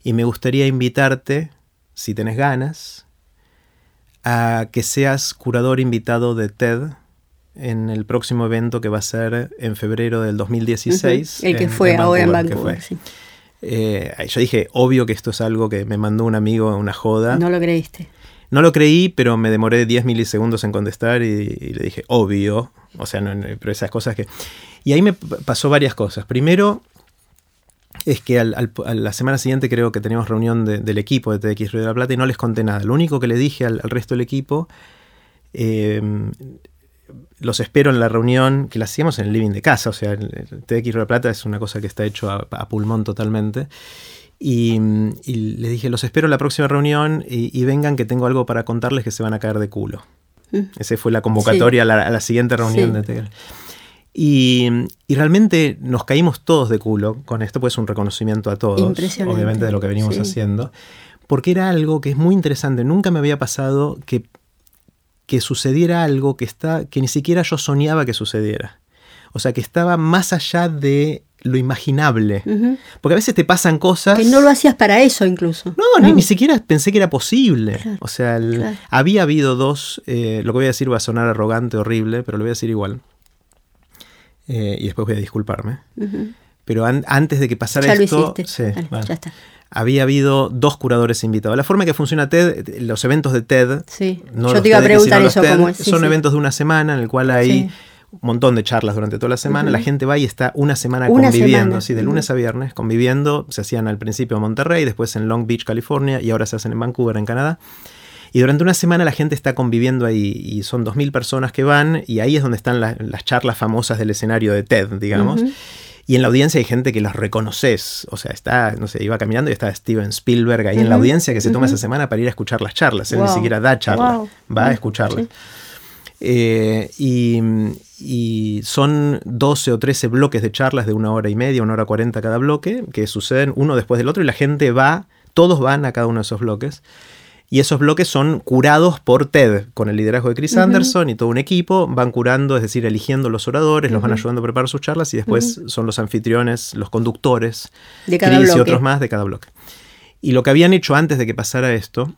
B: y me gustaría invitarte, si tenés ganas, a que seas curador invitado de TED en el próximo evento que va a ser en febrero del 2016.
A: El que fue ahora en
B: Vancouver, Eh, yo dije, obvio que esto es algo que me mandó un amigo, una joda.
A: No lo creíste.
B: No lo creí, pero me demoré 10 milisegundos en contestar y, y le dije, obvio. O sea, no, pero esas cosas que... Y ahí me pasó varias cosas. Primero, es que al- al- a la semana siguiente creo que teníamos reunión de- del equipo de TX Río de la Plata y no les conté nada. Lo único que le dije al, al resto del equipo, eh, los espero en la reunión, que la hacíamos en el living de casa. O sea, el, el TX Río de la Plata es una cosa que está hecho a, a pulmón totalmente. Y, y les dije, los espero en la próxima reunión y, y vengan que tengo algo para contarles que se van a caer de culo.
A: Mm.
B: Esa fue la convocatoria a, la, a la siguiente reunión
A: Sí.
B: de TX. Y, y realmente nos caímos todos de culo con esto, pues es un reconocimiento a todos, obviamente de lo que venimos
A: Sí.
B: haciendo, porque era algo que es muy interesante. Nunca me había pasado que, que sucediera algo que, está, que ni siquiera yo soñaba que sucediera. O sea, que estaba más allá de lo imaginable. Porque a veces te pasan cosas...
A: Que no lo hacías para eso incluso.
B: No, Ni, ni siquiera pensé que era posible.
A: Claro,
B: o sea, el-
A: claro.
B: había habido dos, eh, lo que voy a decir va a sonar arrogante, horrible, pero lo voy a decir igual. Eh, y después voy a disculparme. Pero an- antes de que pasara
A: Ya lo
B: esto,
A: hiciste.
B: sí,
A: Dale,
B: bueno,
A: Ya está.
B: Había habido dos curadores invitados. La forma que funciona TED, los eventos de TED,
A: Sí.
B: no
A: Yo te iba a preguntar eso
B: TED,
A: cómo es. Sí,
B: son
A: sí.
B: eventos de una semana en el cual hay un montón de charlas durante toda la semana. La gente va y está una semana
A: Una
B: conviviendo,
A: semana.
B: sí, de lunes a viernes, conviviendo. Se hacían al principio en Monterrey, después en Long Beach, California, y ahora se hacen en Vancouver, en Canadá. Y durante una semana la gente está conviviendo ahí y son 2.000 personas que van y ahí es donde están la- las charlas famosas del escenario de TED, digamos.
A: Ujú.
B: Y en la audiencia hay gente que los reconoces. O sea, está, no sé, iba caminando y está Steven Spielberg ahí en la audiencia que se toma esa semana para ir a escuchar las charlas. Él ni siquiera da charla,
A: wow.
B: va a escucharlas.
A: sí.
B: Eh, y, y son 12 o 13 bloques de charlas de una hora y media, una hora cuarenta cada bloque, que suceden uno después del otro y la gente va, todos van a cada uno de esos bloques. Y esos bloques son curados por TED, con el liderazgo de Chris. Anderson y todo un equipo. Van curando, es decir, eligiendo los oradores, los van ayudando a preparar sus charlas y después son los anfitriones, los conductores,
A: De cada
B: Chris y
A: bloque.
B: otros más de cada bloque. Y lo que habían hecho antes de que pasara esto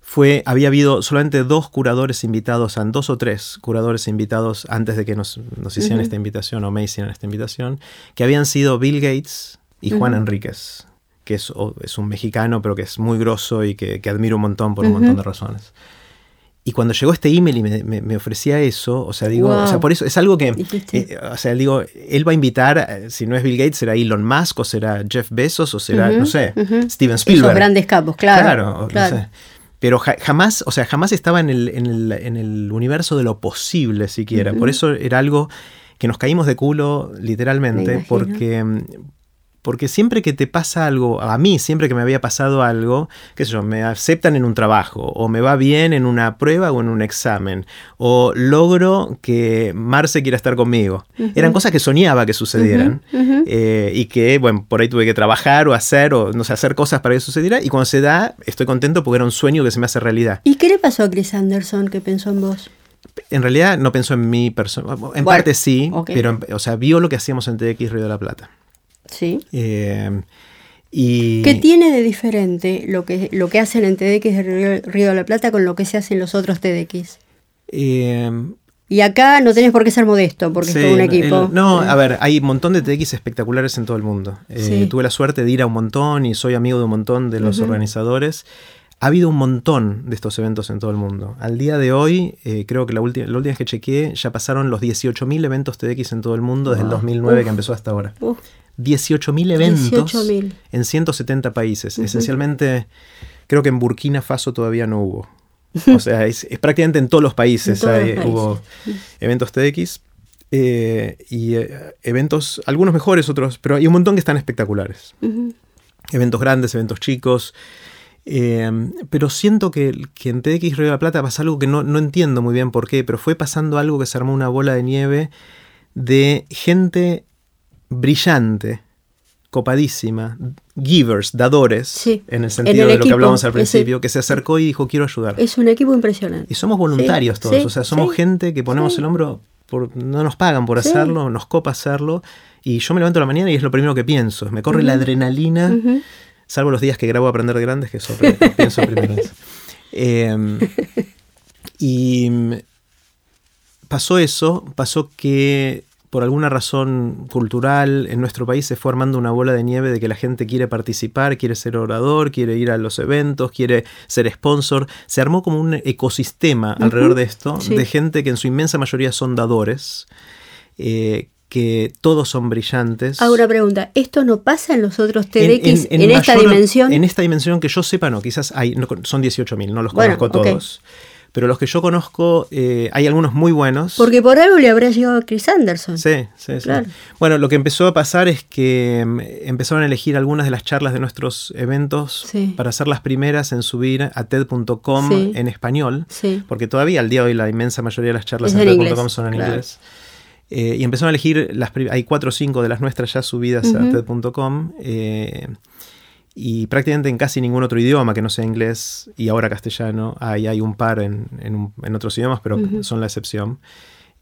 B: fue, había habido solamente dos curadores invitados, dos o tres curadores invitados antes de que nos, nos hicieran esta invitación o me hicieran esta invitación, que habían sido Bill Gates y Juan. Enríquez, que es, es un mexicano pero que es muy grosso y que, que admiro un montón por un montón de razones. Y cuando llegó este email y me, me- me ofrecía eso, o sea, digo,
A: Wow.
B: o sea, por eso es algo que, eh, o sea, digo, él va a invitar, eh, si no es Bill Gates, será Elon Musk o será Jeff Bezos o será, no sé. Steven Spielberg.
A: Esos grandes capos, claro.
B: Claro,
A: claro.
B: no sé. Pero ja- jamás, o sea, jamás estaba en el, en el- en el universo de lo posible siquiera. Por eso era algo que nos caímos de culo
A: Me
B: literalmente, porque, mm, porque siempre que te pasa algo, a mí siempre que me había pasado algo, qué sé yo, me aceptan en un trabajo, o me va bien en una prueba o en un examen, o logro que Marce quiera estar conmigo. Eran cosas que soñaba que sucedieran. Eh, y que, bueno, por ahí tuve que trabajar o hacer, o no sé, hacer cosas para que sucediera. Y cuando se da, estoy contento porque era un sueño que se me hace realidad.
A: ¿Y qué le pasó a Chris Anderson que pensó en vos?
B: En realidad no pensó en mi persona. En
A: Bueno,
B: parte sí, pero, o sea, vio lo que hacíamos en TX Río de la Plata.
A: Sí.
B: Eh, y
A: ¿Qué tiene de diferente lo que, lo que hacen en TDX de Río, de la Plata con lo que se hace en los otros TDX?
B: eh,
A: Y acá no tenés por qué ser modesto, porque
B: sí,
A: es todo un
B: el-
A: equipo.
B: no, a ver, hay un montón de TX espectaculares en todo el mundo. Eh,
A: Sí.
B: Tuve la suerte de ir a un montón y soy amigo de un montón de los organizadores. Ha habido un montón de estos eventos en todo el mundo. Al día de hoy, eh, creo que la, última la última vez que chequeé, ya pasaron los 18.000 eventos TX en todo el mundo desde el
A: Wow.
B: 2009
A: Uf.
B: que empezó hasta ahora.
A: uf,
B: 18.000 eventos
A: 18.000.
B: en 170 países. Esencialmente, creo que en Burkina Faso todavía no hubo. O sea, es, es prácticamente en todos los países,
A: En todos
B: hay-
A: los
B: hubo eventos TX. eh, y eh, eventos, algunos mejores, otros, pero hay un montón que están espectaculares. Eventos grandes, eventos chicos. Eh, pero siento que, que en TX Río de la Plata pasa algo que no, no entiendo muy bien por qué, pero fue pasando algo que se armó una bola de nieve de gente brillante, copadísima, givers, dadores,
A: Sí,
B: en el
A: en
B: sentido
A: el
B: de lo que
A: equipo,
B: hablábamos al
A: ese-
B: principio, que se acercó y dijo quiero ayudar.
A: Es un equipo impresionante.
B: Y somos voluntarios
A: Sí,
B: todos,
A: sí,
B: o sea, somos gente que ponemos el hombro, por, no nos pagan por hacerlo, nos copa hacerlo. Y yo me levanto a la mañana y es lo primero que pienso. Me corre la adrenalina. Salvo los días que grabo Aprender de Grandes, que eso pienso primero. Eh, y pasó eso, pasó que por alguna razón cultural en nuestro país se fue armando una bola de nieve de que la gente quiere participar, quiere ser orador, quiere ir a los eventos, quiere ser sponsor. Se armó como un ecosistema alrededor de esto, de gente que en su inmensa mayoría son dadores. Eh, que todos son brillantes.
A: Ahora pregunta, ¿esto no pasa en los otros TEDx en, esta dimensión?
B: En esta dimensión que yo sepa, no, quizás hay, son 18.000, no los conozco todos pero los que yo conozco, eh, hay algunos muy buenos.
A: Porque por algo le habrá llegado a Chris Anderson.
B: Sí, sí, sí. Bueno, lo que empezó a pasar es que mm, empezaron a elegir algunas de las charlas de nuestros eventos para ser las primeras en subir a TED.com en español, porque todavía al día de hoy la inmensa mayoría de las charlas en, TED.com son en inglés. Eh, y empezaron a elegir, las hay cuatro o cinco de las nuestras ya subidas a TED.com. Eh, y prácticamente en casi ningún otro idioma que no sea inglés y ahora castellano. Hay, hay un par en, en, otros idiomas, pero son la excepción.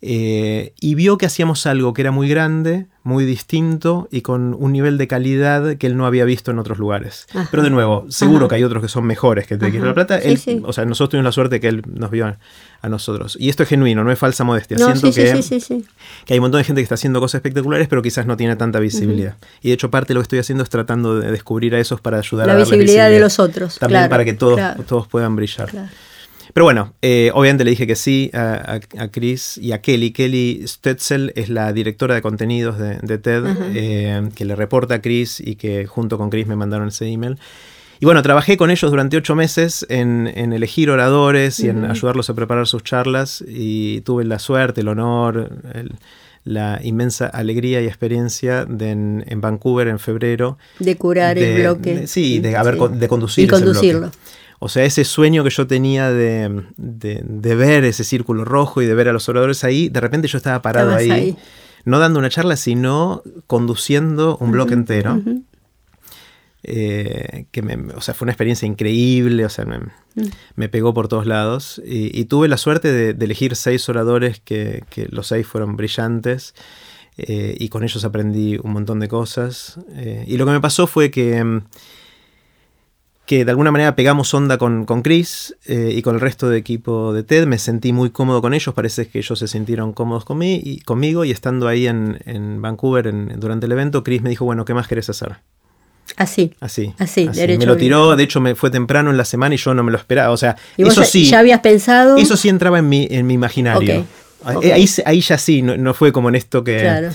B: Eh, y vio que hacíamos algo que era muy grande, muy distinto y con un nivel de calidad que él no había visto en otros lugares. Pero de nuevo, seguro que hay otros que son mejores que Te Quiero la Plata. O sea, nosotros tuvimos la suerte que él nos vio a, nosotros. Y esto es genuino, no es falsa modestia. Siento que, que hay un montón de gente que está haciendo cosas espectaculares, pero quizás no tiene tanta visibilidad. Y de hecho, parte de lo que estoy haciendo es tratando de descubrir a esos para ayudar
A: la
B: a
A: la visibilidad de los otros.
B: También para que todos, todos puedan brillar. Pero bueno, eh, obviamente le dije que sí a, Chris y a Kelly. Kelly Stetzel es la directora de contenidos de, TED, eh, que le reporta a Chris y que junto con Chris me mandaron ese email. Y bueno, trabajé con ellos durante ocho meses en, elegir oradores y en ayudarlos a preparar sus charlas y tuve la suerte, el honor, la inmensa alegría y experiencia de en, Vancouver en febrero.
A: De curar el bloque.
B: sí, de, haber, de conducir
A: y conducirlo.
B: O sea, ese sueño que yo tenía de, ver ese círculo rojo y de ver a los oradores ahí, de repente yo estaba parado ahí, no dando una charla, sino conduciendo un bloque entero. Eh, que me, o sea, fue una experiencia increíble, o sea, me, mm. pegó por todos lados. Y, tuve la suerte de, elegir seis oradores que, los seis fueron brillantes. Eh, y con ellos aprendí un montón de cosas. Eh, y lo que me pasó fue que mm, que de alguna manera pegamos onda con, con Chris eh, y con el resto del equipo de TED. Me sentí muy cómodo con ellos, parece que ellos se sintieron cómodos y, conmigo y estando ahí en, en Vancouver durante el evento, Chris me dijo, bueno, ¿qué más querés hacer?
A: Así.
B: Así. Así, Me lo tiró, de hecho me fue temprano en la semana y yo no me lo esperaba. O sea, eso sí.
A: ¿Ya habías pensado?
B: Eso sí entraba en mi, en mi imaginario. Ahí, ahí, ya sí, no, no, fue como en esto que... Claro.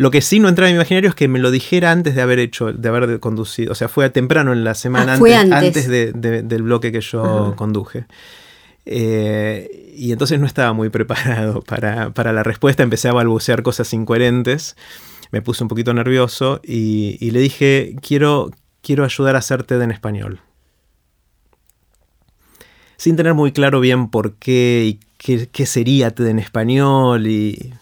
B: Lo que sí no entraba en mi imaginario es que me lo dijera antes de haber hecho, de haber conducido. O sea, fue temprano en la semana,
A: ah,
B: antes, del bloque que yo conduje. Eh, y entonces no estaba muy preparado para, la respuesta. Empecé a balbucear cosas incoherentes. Me puse un poquito nervioso y, le dije, quiero, quiero ayudar a hacer TED en español. Sin tener muy claro bien por qué y qué, qué sería TED en español y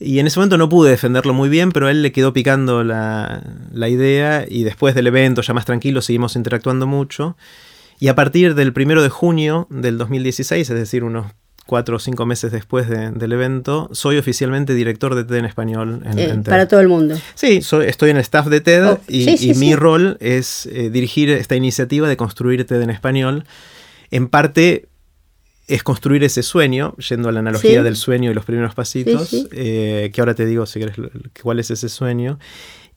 B: y en ese momento no pude defenderlo muy bien, pero a él le quedó picando la, idea y después del evento, ya más tranquilo, seguimos interactuando mucho. Y a partir del primero de junio del 2016, es decir, unos cuatro o cinco meses después del evento, soy oficialmente director de TED en español en,
A: eh, TED. Para todo el mundo.
B: Sí, estoy en el staff de TED oh, y, mi rol es eh, dirigir esta iniciativa de construir TED en español. En parte es construir ese sueño, yendo a la analogía del sueño y los primeros pasitos, eh, que ahora te digo si quieres cuál es ese sueño,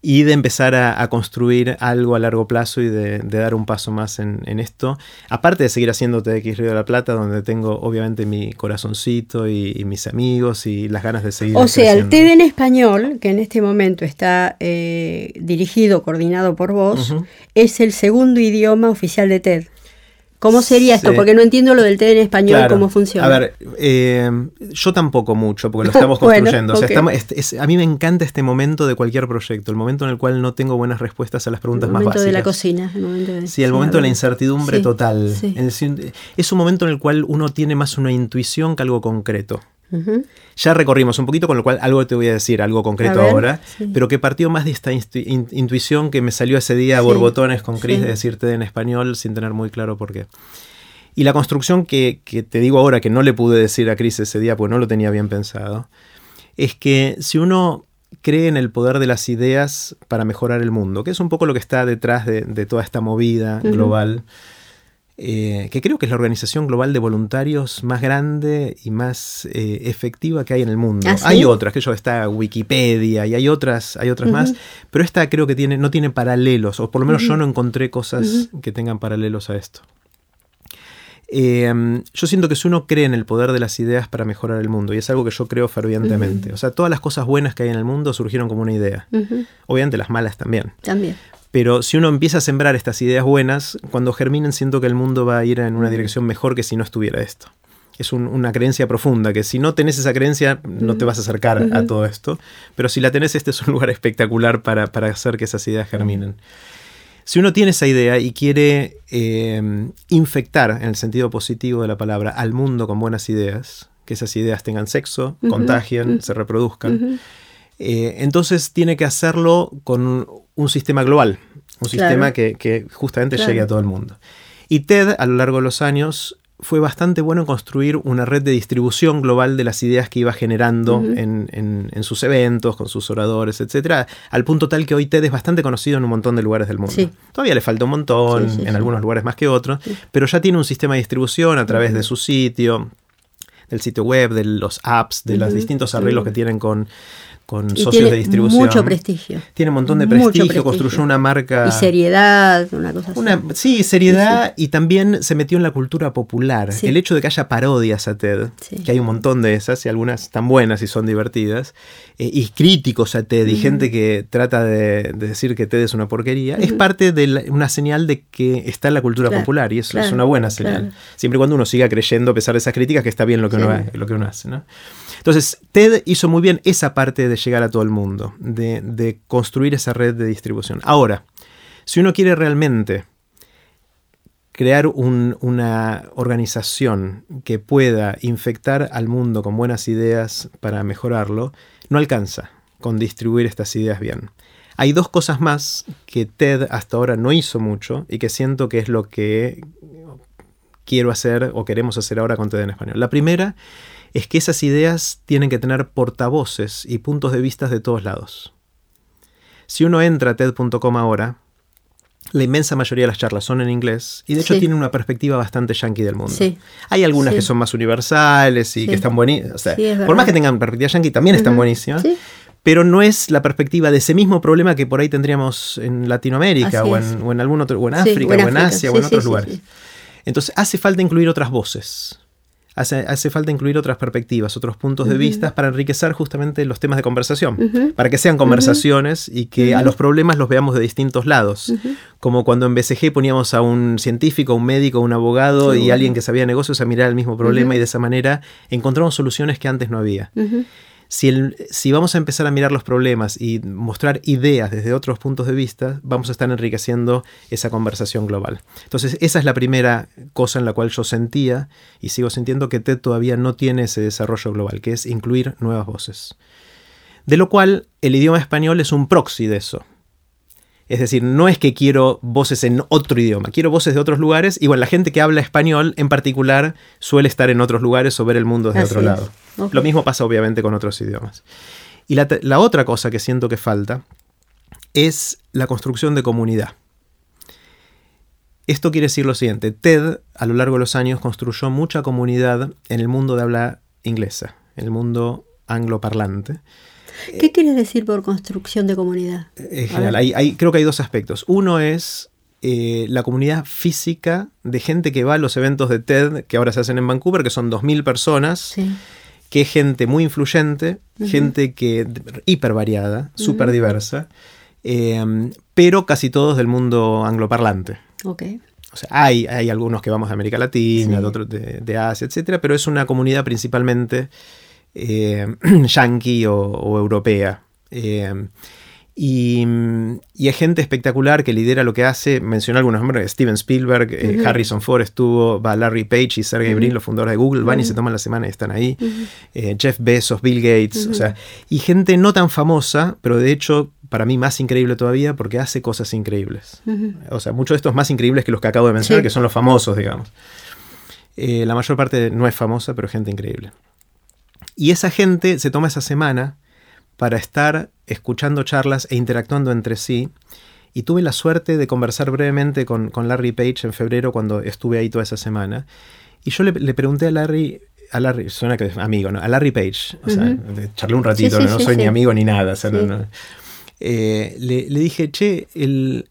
B: y de empezar a, construir algo a largo plazo y de, dar un paso más en, esto, aparte de seguir haciendo TX Río de la Plata, donde tengo obviamente mi corazoncito y, mis amigos y las ganas de seguir.
A: O sea, el TED en español, que en este momento está eh, dirigido, coordinado por vos, es el segundo idioma oficial de TED. ¿Cómo sería esto? Porque no entiendo lo del TED en español, cómo funciona.
B: A ver, eh, yo tampoco mucho, porque lo estamos construyendo. a mí me encanta este momento de cualquier proyecto, el momento en el cual no tengo buenas respuestas a las preguntas más básicas.
A: El momento de la cocina. El momento de,
B: sí, el momento de la incertidumbre total. Es un momento en el cual uno tiene más una intuición que algo concreto. Ya recorrimos un poquito, con lo cual algo te voy a decir, algo concreto ahora, pero que partió más de esta intuición que me salió ese día a borbotones con Chris de decirte en español sin tener muy claro por qué. Y la construcción que, te digo ahora, que no le pude decir a Chris ese día, porque no lo tenía bien pensado, es que si uno cree en el poder de las ideas para mejorar el mundo, que es un poco lo que está detrás de, toda esta movida global, eh, que creo que es la organización global de voluntarios más grande y más eh, efectiva que hay en el mundo.
A: ¿Ah, sí?
B: Hay otras, que yo está Wikipedia y hay otras, hay otras más, pero esta creo que tiene, no tiene paralelos, o por lo menos yo no encontré cosas que tengan paralelos a esto. Eh, yo siento que si uno cree en el poder de las ideas para mejorar el mundo, y es algo que yo creo fervientemente, o sea, todas las cosas buenas que hay en el mundo surgieron como una idea. Obviamente las malas también.
A: También.
B: Pero si uno empieza a sembrar estas ideas buenas, cuando germinen siento que el mundo va a ir en una dirección mejor que si no estuviera esto. Es un- una creencia profunda, que si no tenés esa creencia no te vas a acercar a todo esto, pero si la tenés este es un lugar espectacular para, para hacer que esas ideas germinen. Si uno tiene esa idea y quiere eh, infectar, en el sentido positivo de la palabra, al mundo con buenas ideas, que esas ideas tengan sexo, contagien, se reproduzcan, eh, entonces tiene que hacerlo con un, sistema global, un
A: Claro.
B: sistema que, que justamente
A: Claro.
B: llegue a todo el mundo. Y TED, a lo largo de los años, fue bastante bueno en construir una red de distribución global de las ideas que iba generando en, en- en sus eventos, con sus oradores, etcétera, al punto tal que hoy TED es bastante conocido en un montón de lugares del mundo.
A: Sí.
B: Todavía le falta un montón,
A: Sí, sí,
B: en algunos lugares más que otros, pero ya tiene un sistema de distribución a través de su sitio, del sitio web, de los apps, de los distintos arreglos que tienen con, con
A: Y
B: socios
A: tiene
B: de distribución.
A: mucho prestigio.
B: Tiene un montón de prestigio,
A: prestigio.
B: construyó una marca.
A: Y seriedad, una cosa así.
B: Una, sí, seriedad y también se metió en la cultura popular.
A: Sí.
B: El hecho de que haya parodias a TED, que hay un montón de esas y algunas están buenas y son divertidas, eh, y críticos a TED y gente que trata de, de decir que TED es una porquería, es parte de la- una señal de que está en la cultura
A: Claro,
B: popular y eso es una buena señal.
A: claro.
B: Siempre y cuando uno siga creyendo, a pesar de esas críticas, que está bien lo que, uno, lo que uno hace. ¿no? Entonces, TED hizo muy bien esa parte de llegar a todo el mundo, de, construir esa red de distribución. Ahora, si uno quiere realmente crear un- una organización que pueda infectar al mundo con buenas ideas para mejorarlo, no alcanza con distribuir estas ideas bien. Hay dos cosas más que TED hasta ahora no hizo mucho y que siento que es lo que quiero hacer o queremos hacer ahora con TED en español. La primera es que esas ideas tienen que tener portavoces y puntos de vista de todos lados. Si uno entra a TED.com ahora, la inmensa mayoría de las charlas son en inglés y de hecho
A: Sí.
B: tienen una perspectiva bastante yankee del mundo.
A: Sí.
B: Hay algunas
A: Sí.
B: que son más universales y que están buenísimas. O sea,
A: Sí, es
B: por más que tengan perspectiva yankee, también están buenísimas. Pero no es la perspectiva de ese mismo problema que por ahí tendríamos en Latinoamérica o en, o en algún otro, o en África,
A: o en
B: o en
A: África.
B: Asia, o en otros lugares. Entonces hace falta incluir otras voces. Hace, hace falta incluir otras perspectivas, otros puntos de vista para enriquecer justamente los temas de conversación. Para que sean conversaciones y que a los problemas los veamos de distintos lados. Como cuando en BCG poníamos a un científico, un médico, un abogado y alguien que sabía negocios a mirar el mismo problema y de esa manera encontramos soluciones que antes no había. Si vamos a empezar a mirar los problemas y mostrar ideas desde otros puntos de vista, vamos a estar enriqueciendo esa conversación global. Entonces, esa es la primera cosa en la cual yo sentía y sigo sintiendo que TED todavía no tiene ese desarrollo global, que es incluir nuevas voces. De lo cual, el idioma español es un proxy de eso. Es decir, no es que quiero voces en otro idioma, quiero voces de otros lugares y bueno, la gente que habla español en particular suele estar en otros lugares o ver el mundo desde
A: Así
B: otro
A: es.
B: lado. Lo mismo pasa obviamente con otros idiomas. Y la, la otra cosa que siento que falta es la construcción de comunidad. Esto quiere decir lo siguiente, TED a lo largo de los años construyó mucha comunidad en el mundo de habla inglesa, en el mundo angloparlante.
A: ¿Qué quieres decir por construcción de comunidad?
B: En general, hay- hay- creo que hay dos aspectos. Uno es eh, la comunidad física de gente que va a los eventos de TED que ahora se hacen en Vancouver, que son 2.000 personas,
A: Sí.
B: que es gente muy influyente, gente que hiper variada, súper diversa, eh, pero casi todos del mundo angloparlante.
A: Ok.
B: O sea, hay, hay algunos que vamos de América Latina,
A: Sí.
B: de, de Asia, etcétera, pero es una comunidad principalmente eh, yanqui o, o europea. Eh, y, y hay gente espectacular que lidera lo que hace. Mencioné algunos nombres: Steven Spielberg, eh, Harrison Ford estuvo, va Larry Page y Sergey Brin, los fundadores de Google, van y se toman la semana y están ahí. Eh, Jeff Bezos, Bill Gates, o sea, y gente no tan famosa, pero de hecho, para mí más increíble todavía porque hace cosas increíbles. O sea, muchos de estos más increíbles que los que acabo de mencionar,
A: Sí.
B: que son los famosos, digamos. Eh, la mayor parte no es famosa, pero gente increíble. Y esa gente se toma esa semana para estar escuchando charlas e interactuando entre sí Y tuve la suerte de conversar brevemente con, Larry Page en febrero cuando estuve ahí toda esa semana. Y yo le, pregunté a Larry, a Larry, suena que es amigo, ¿no? A Larry Page, o sea, charlé un ratito, no, soy ni amigo ni nada. Eh, le, dije, che, el,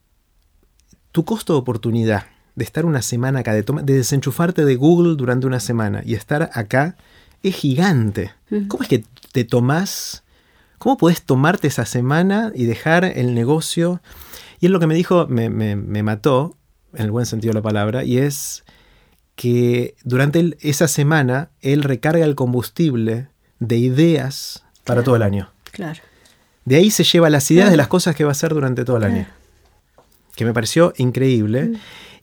B: tu costo de oportunidad de estar una semana acá, de, de desenchufarte de Google durante una semana y estar acá, es gigante. ¿Cómo es que te tomás, cómo puedes tomarte esa semana y dejar el negocio? Y es lo que me dijo, me, mató, en el buen sentido de la palabra, y es que durante esa semana él recarga el combustible de ideas para todo el año.
A: Claro.
B: De ahí se lleva las ideas de las cosas que va a hacer durante todo el año. Que me pareció increíble. Mm.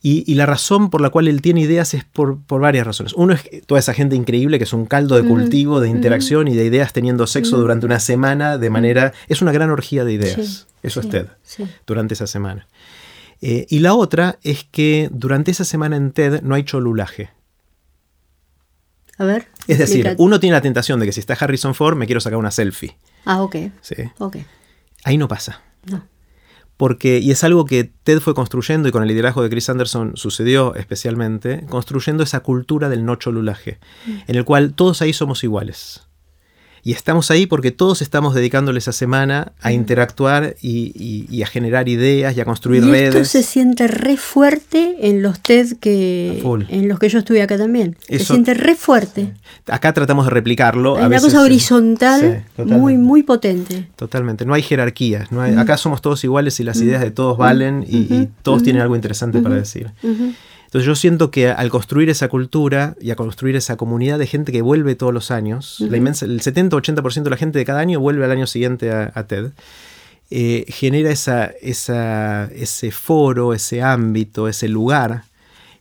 B: Y, la razón por la cual él tiene ideas es por, varias razones. Uno es toda esa gente increíble que es un caldo de cultivo, de interacción y de ideas teniendo sexo durante una semana de manera... Es una gran orgía de ideas. Eso es TED, durante esa semana. Eh, y la otra es que durante esa semana en TED no hay cholulaje.
A: A ver.
B: Es decir, uno tiene la tentación de que si está Harrison Ford me quiero sacar una selfie.
A: Ah, ok.
B: Sí.
A: Ok.
B: Ahí no pasa.
A: No
B: porque, y es algo que Ted fue construyendo y con el liderazgo de Chris Anderson sucedió especialmente, construyendo esa cultura del no cholulaje, mm. en el cual todos ahí somos iguales. Y estamos ahí porque todos estamos dedicándole esa semana a interactuar y, a generar ideas y a construir y redes. Esto
A: se siente re fuerte en los TED que en los que yo estuve acá también. se siente re fuerte.
B: Acá tratamos de replicarlo.
A: Es una cosa horizontal muy muy potente.
B: Totalmente. No hay jerarquías. No hay, Acá somos todos iguales y las ideas de todos valen y, todos tienen algo interesante para decir. Entonces yo siento que al construir esa cultura y a construir esa comunidad de gente que vuelve todos los años, la inmensa, el 70-80% de la gente de cada año vuelve al año siguiente a, TED, eh, genera esa, esa, ese foro, ese ámbito, ese lugar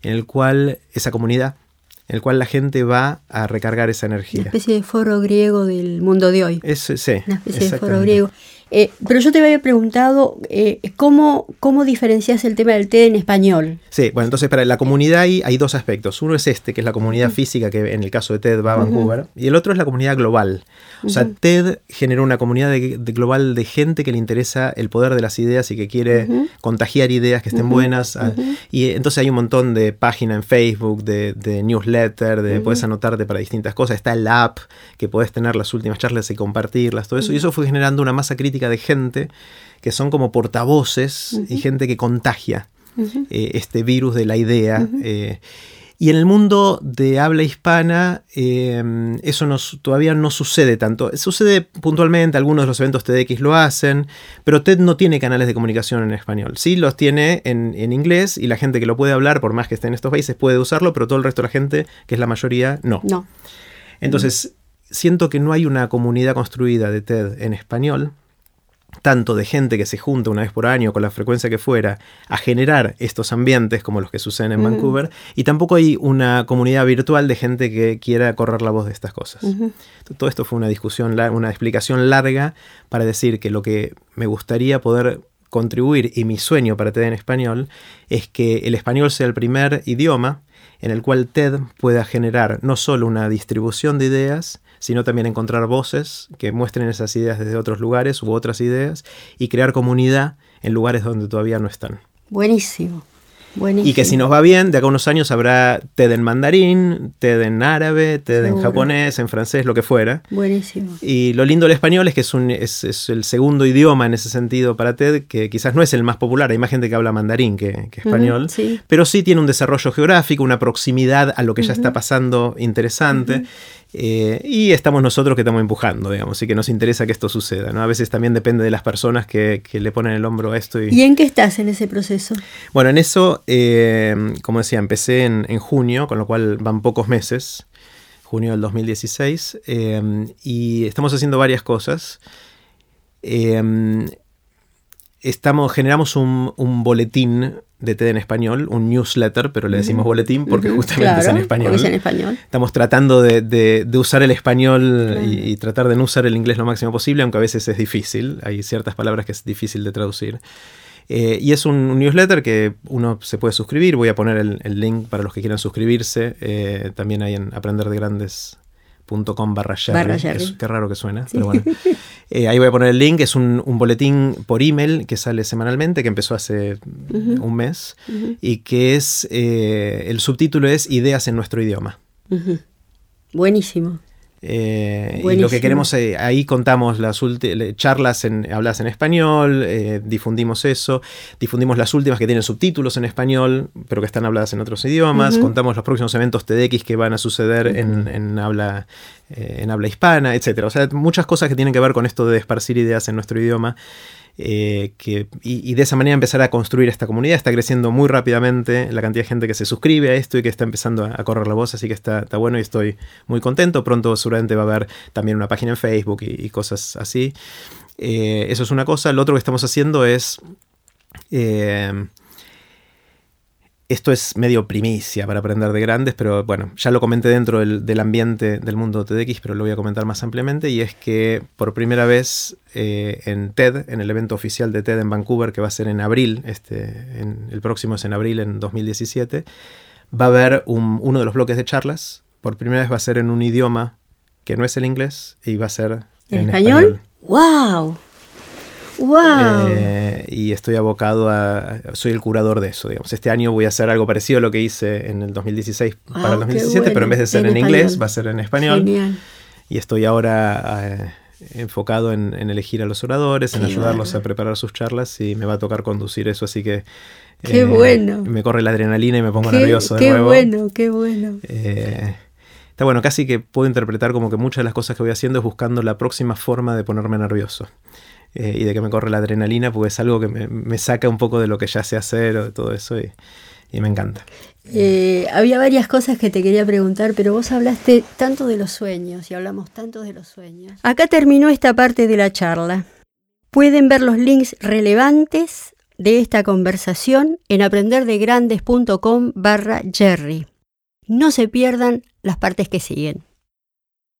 B: en el cual esa comunidad en el cual la gente va a recargar esa energía.
A: Una especie de foro griego del mundo de hoy.
B: Es, sí,
A: Una especie de foro griego. Eh, pero yo te había preguntado eh, ¿cómo, cómo diferencias el tema del TED en español.
B: Sí, bueno, entonces para la comunidad hay, hay dos aspectos. Uno es este, que es la comunidad física, que en el caso de TED va a Vancouver, y el otro es la comunidad global. O sea, TED generó una comunidad de, global de gente que le interesa el poder de las ideas y que quiere contagiar ideas que estén buenas. Ah, y entonces hay un montón de páginas en Facebook, de, de newsletter, de puedes anotarte para distintas cosas. Está el app, que puedes tener las últimas charlas y compartirlas, todo eso. Y eso fue generando una masa crítica de gente que son como portavoces y gente que contagia eh, este virus de la idea. Eh, y en el mundo de habla hispana em, eso todavía no sucede tanto. Sucede puntualmente, algunos de los eventos TEDx lo hacen, pero TED no tiene canales de comunicación en español. Sí los tiene en, en, inglés y la gente que lo puede hablar, por más que esté en estos países, puede usarlo, pero todo el resto de la gente, que es la mayoría, no.
A: No.
B: Entonces, siento que no hay una comunidad construida de TED en español tanto de gente que se junta una vez por año con la frecuencia que fuera a generar estos ambientes como los que suceden en Vancouver y tampoco hay una comunidad virtual de gente que quiera correr la voz de estas cosas. Todo esto fue una discusión, una explicación larga para decir que lo que me gustaría poder contribuir y mi sueño para TED en español es que el español sea el primer idioma en el cual TED pueda generar no solo una distribución de ideas, sino también encontrar voces que muestren esas ideas desde otros lugares u otras ideas y crear comunidad en lugares donde todavía no están.
A: Buenísimo.
B: Y que si nos va bien, de acá a unos años habrá TED en mandarín, TED en árabe, TED en japonés, en francés, lo que fuera.
A: Buenísimo.
B: Y lo lindo del español es que es, un, es, el segundo idioma en ese sentido para TED, que quizás no es el más popular, hay más gente que habla mandarín que, español, pero sí tiene un desarrollo geográfico, una proximidad a lo que ya está pasando interesante. Eh, y estamos nosotros que estamos empujando, digamos, y que nos interesa que esto suceda. ¿no? A veces también depende de las personas que, le ponen el hombro a esto.
A: Y... en qué estás en ese proceso?
B: Bueno, en eso, eh, como decía, empecé en, junio, con lo cual van pocos meses, junio del 2016, eh, y estamos haciendo varias cosas. Estamos, generamos un, un boletín de TED en español, un newsletter, pero le decimos boletín porque justamente es, en español.
A: es en español.
B: Estamos tratando de, usar el español y, tratar de no usar el inglés lo máximo posible, aunque a veces es difícil. Hay ciertas palabras que es difícil de traducir. Eh, y es un, newsletter que uno se puede suscribir. Voy a poner el, link para los que quieran suscribirse. Eh, también hay en aprenderdegrandes.com barra Qué raro que suena, pero bueno. Eh, ahí voy a poner el link, es un, boletín por email que sale semanalmente, que empezó hace un mes, y que es, eh, el subtítulo es Ideas en nuestro idioma.
A: Buenísimo.
B: Eh, y lo que queremos, eh, ahí contamos las charlas en, habladas en español, eh, difundimos eso, difundimos las últimas que tienen subtítulos en español, pero que están habladas en otros idiomas, contamos los próximos eventos TEDx que van a suceder en, habla, en habla hispana, etc. O sea, muchas cosas que tienen que ver con esto de esparcir ideas en nuestro idioma. Eh, que, y, de esa manera empezar a construir esta comunidad. Está creciendo muy rápidamente la cantidad de gente que se suscribe a esto y que está empezando a, correr la voz, así que está, está, bueno y estoy muy contento. Pronto seguramente va a haber también una página en Facebook y, cosas así. Eh, eso es una cosa. Lo otro que estamos haciendo es... Eh, esto es medio primicia para aprender de grandes, pero bueno, ya lo comenté dentro del, ambiente del mundo TEDx, pero lo voy a comentar más ampliamente, y es que por primera vez eh, en TED, en el evento oficial de TED en Vancouver, que va a ser en abril, este, el próximo es en abril en 2017, va a haber uno de los bloques de charlas, por primera vez va a ser en un idioma que no es el inglés, y va a ser
A: en, español? español. ¡Wow! ¡Wow!
B: Eh, y estoy abocado a. Soy el curador de eso, digamos. Este año voy a hacer algo parecido a lo que hice en el 2016 para el 2017, pero en vez de ser en, inglés, va a ser en español. Genial. Y estoy ahora eh, enfocado en, elegir a los oradores, en ayudarlos a preparar sus charlas y me va a tocar conducir eso, así que.
A: ¡Qué eh, bueno!
B: Me corre la adrenalina y me pongo nervioso de
A: qué
B: nuevo.
A: ¡Qué bueno, qué bueno!
B: está bueno, casi que puedo interpretar como que muchas de las cosas que voy haciendo es buscando la próxima forma de ponerme nervioso. Eh, y de que me corre la adrenalina, porque es algo que me, saca un poco de lo que ya sé hacer o de todo eso y, me encanta.
A: Eh, había varias cosas que te quería preguntar, pero vos hablaste tanto de los sueños y hablamos tanto de los sueños. Acá terminó esta parte de la charla. Pueden ver los links relevantes de esta conversación en aprenderdegrandes.com barra Jerry. No se pierdan las partes que siguen.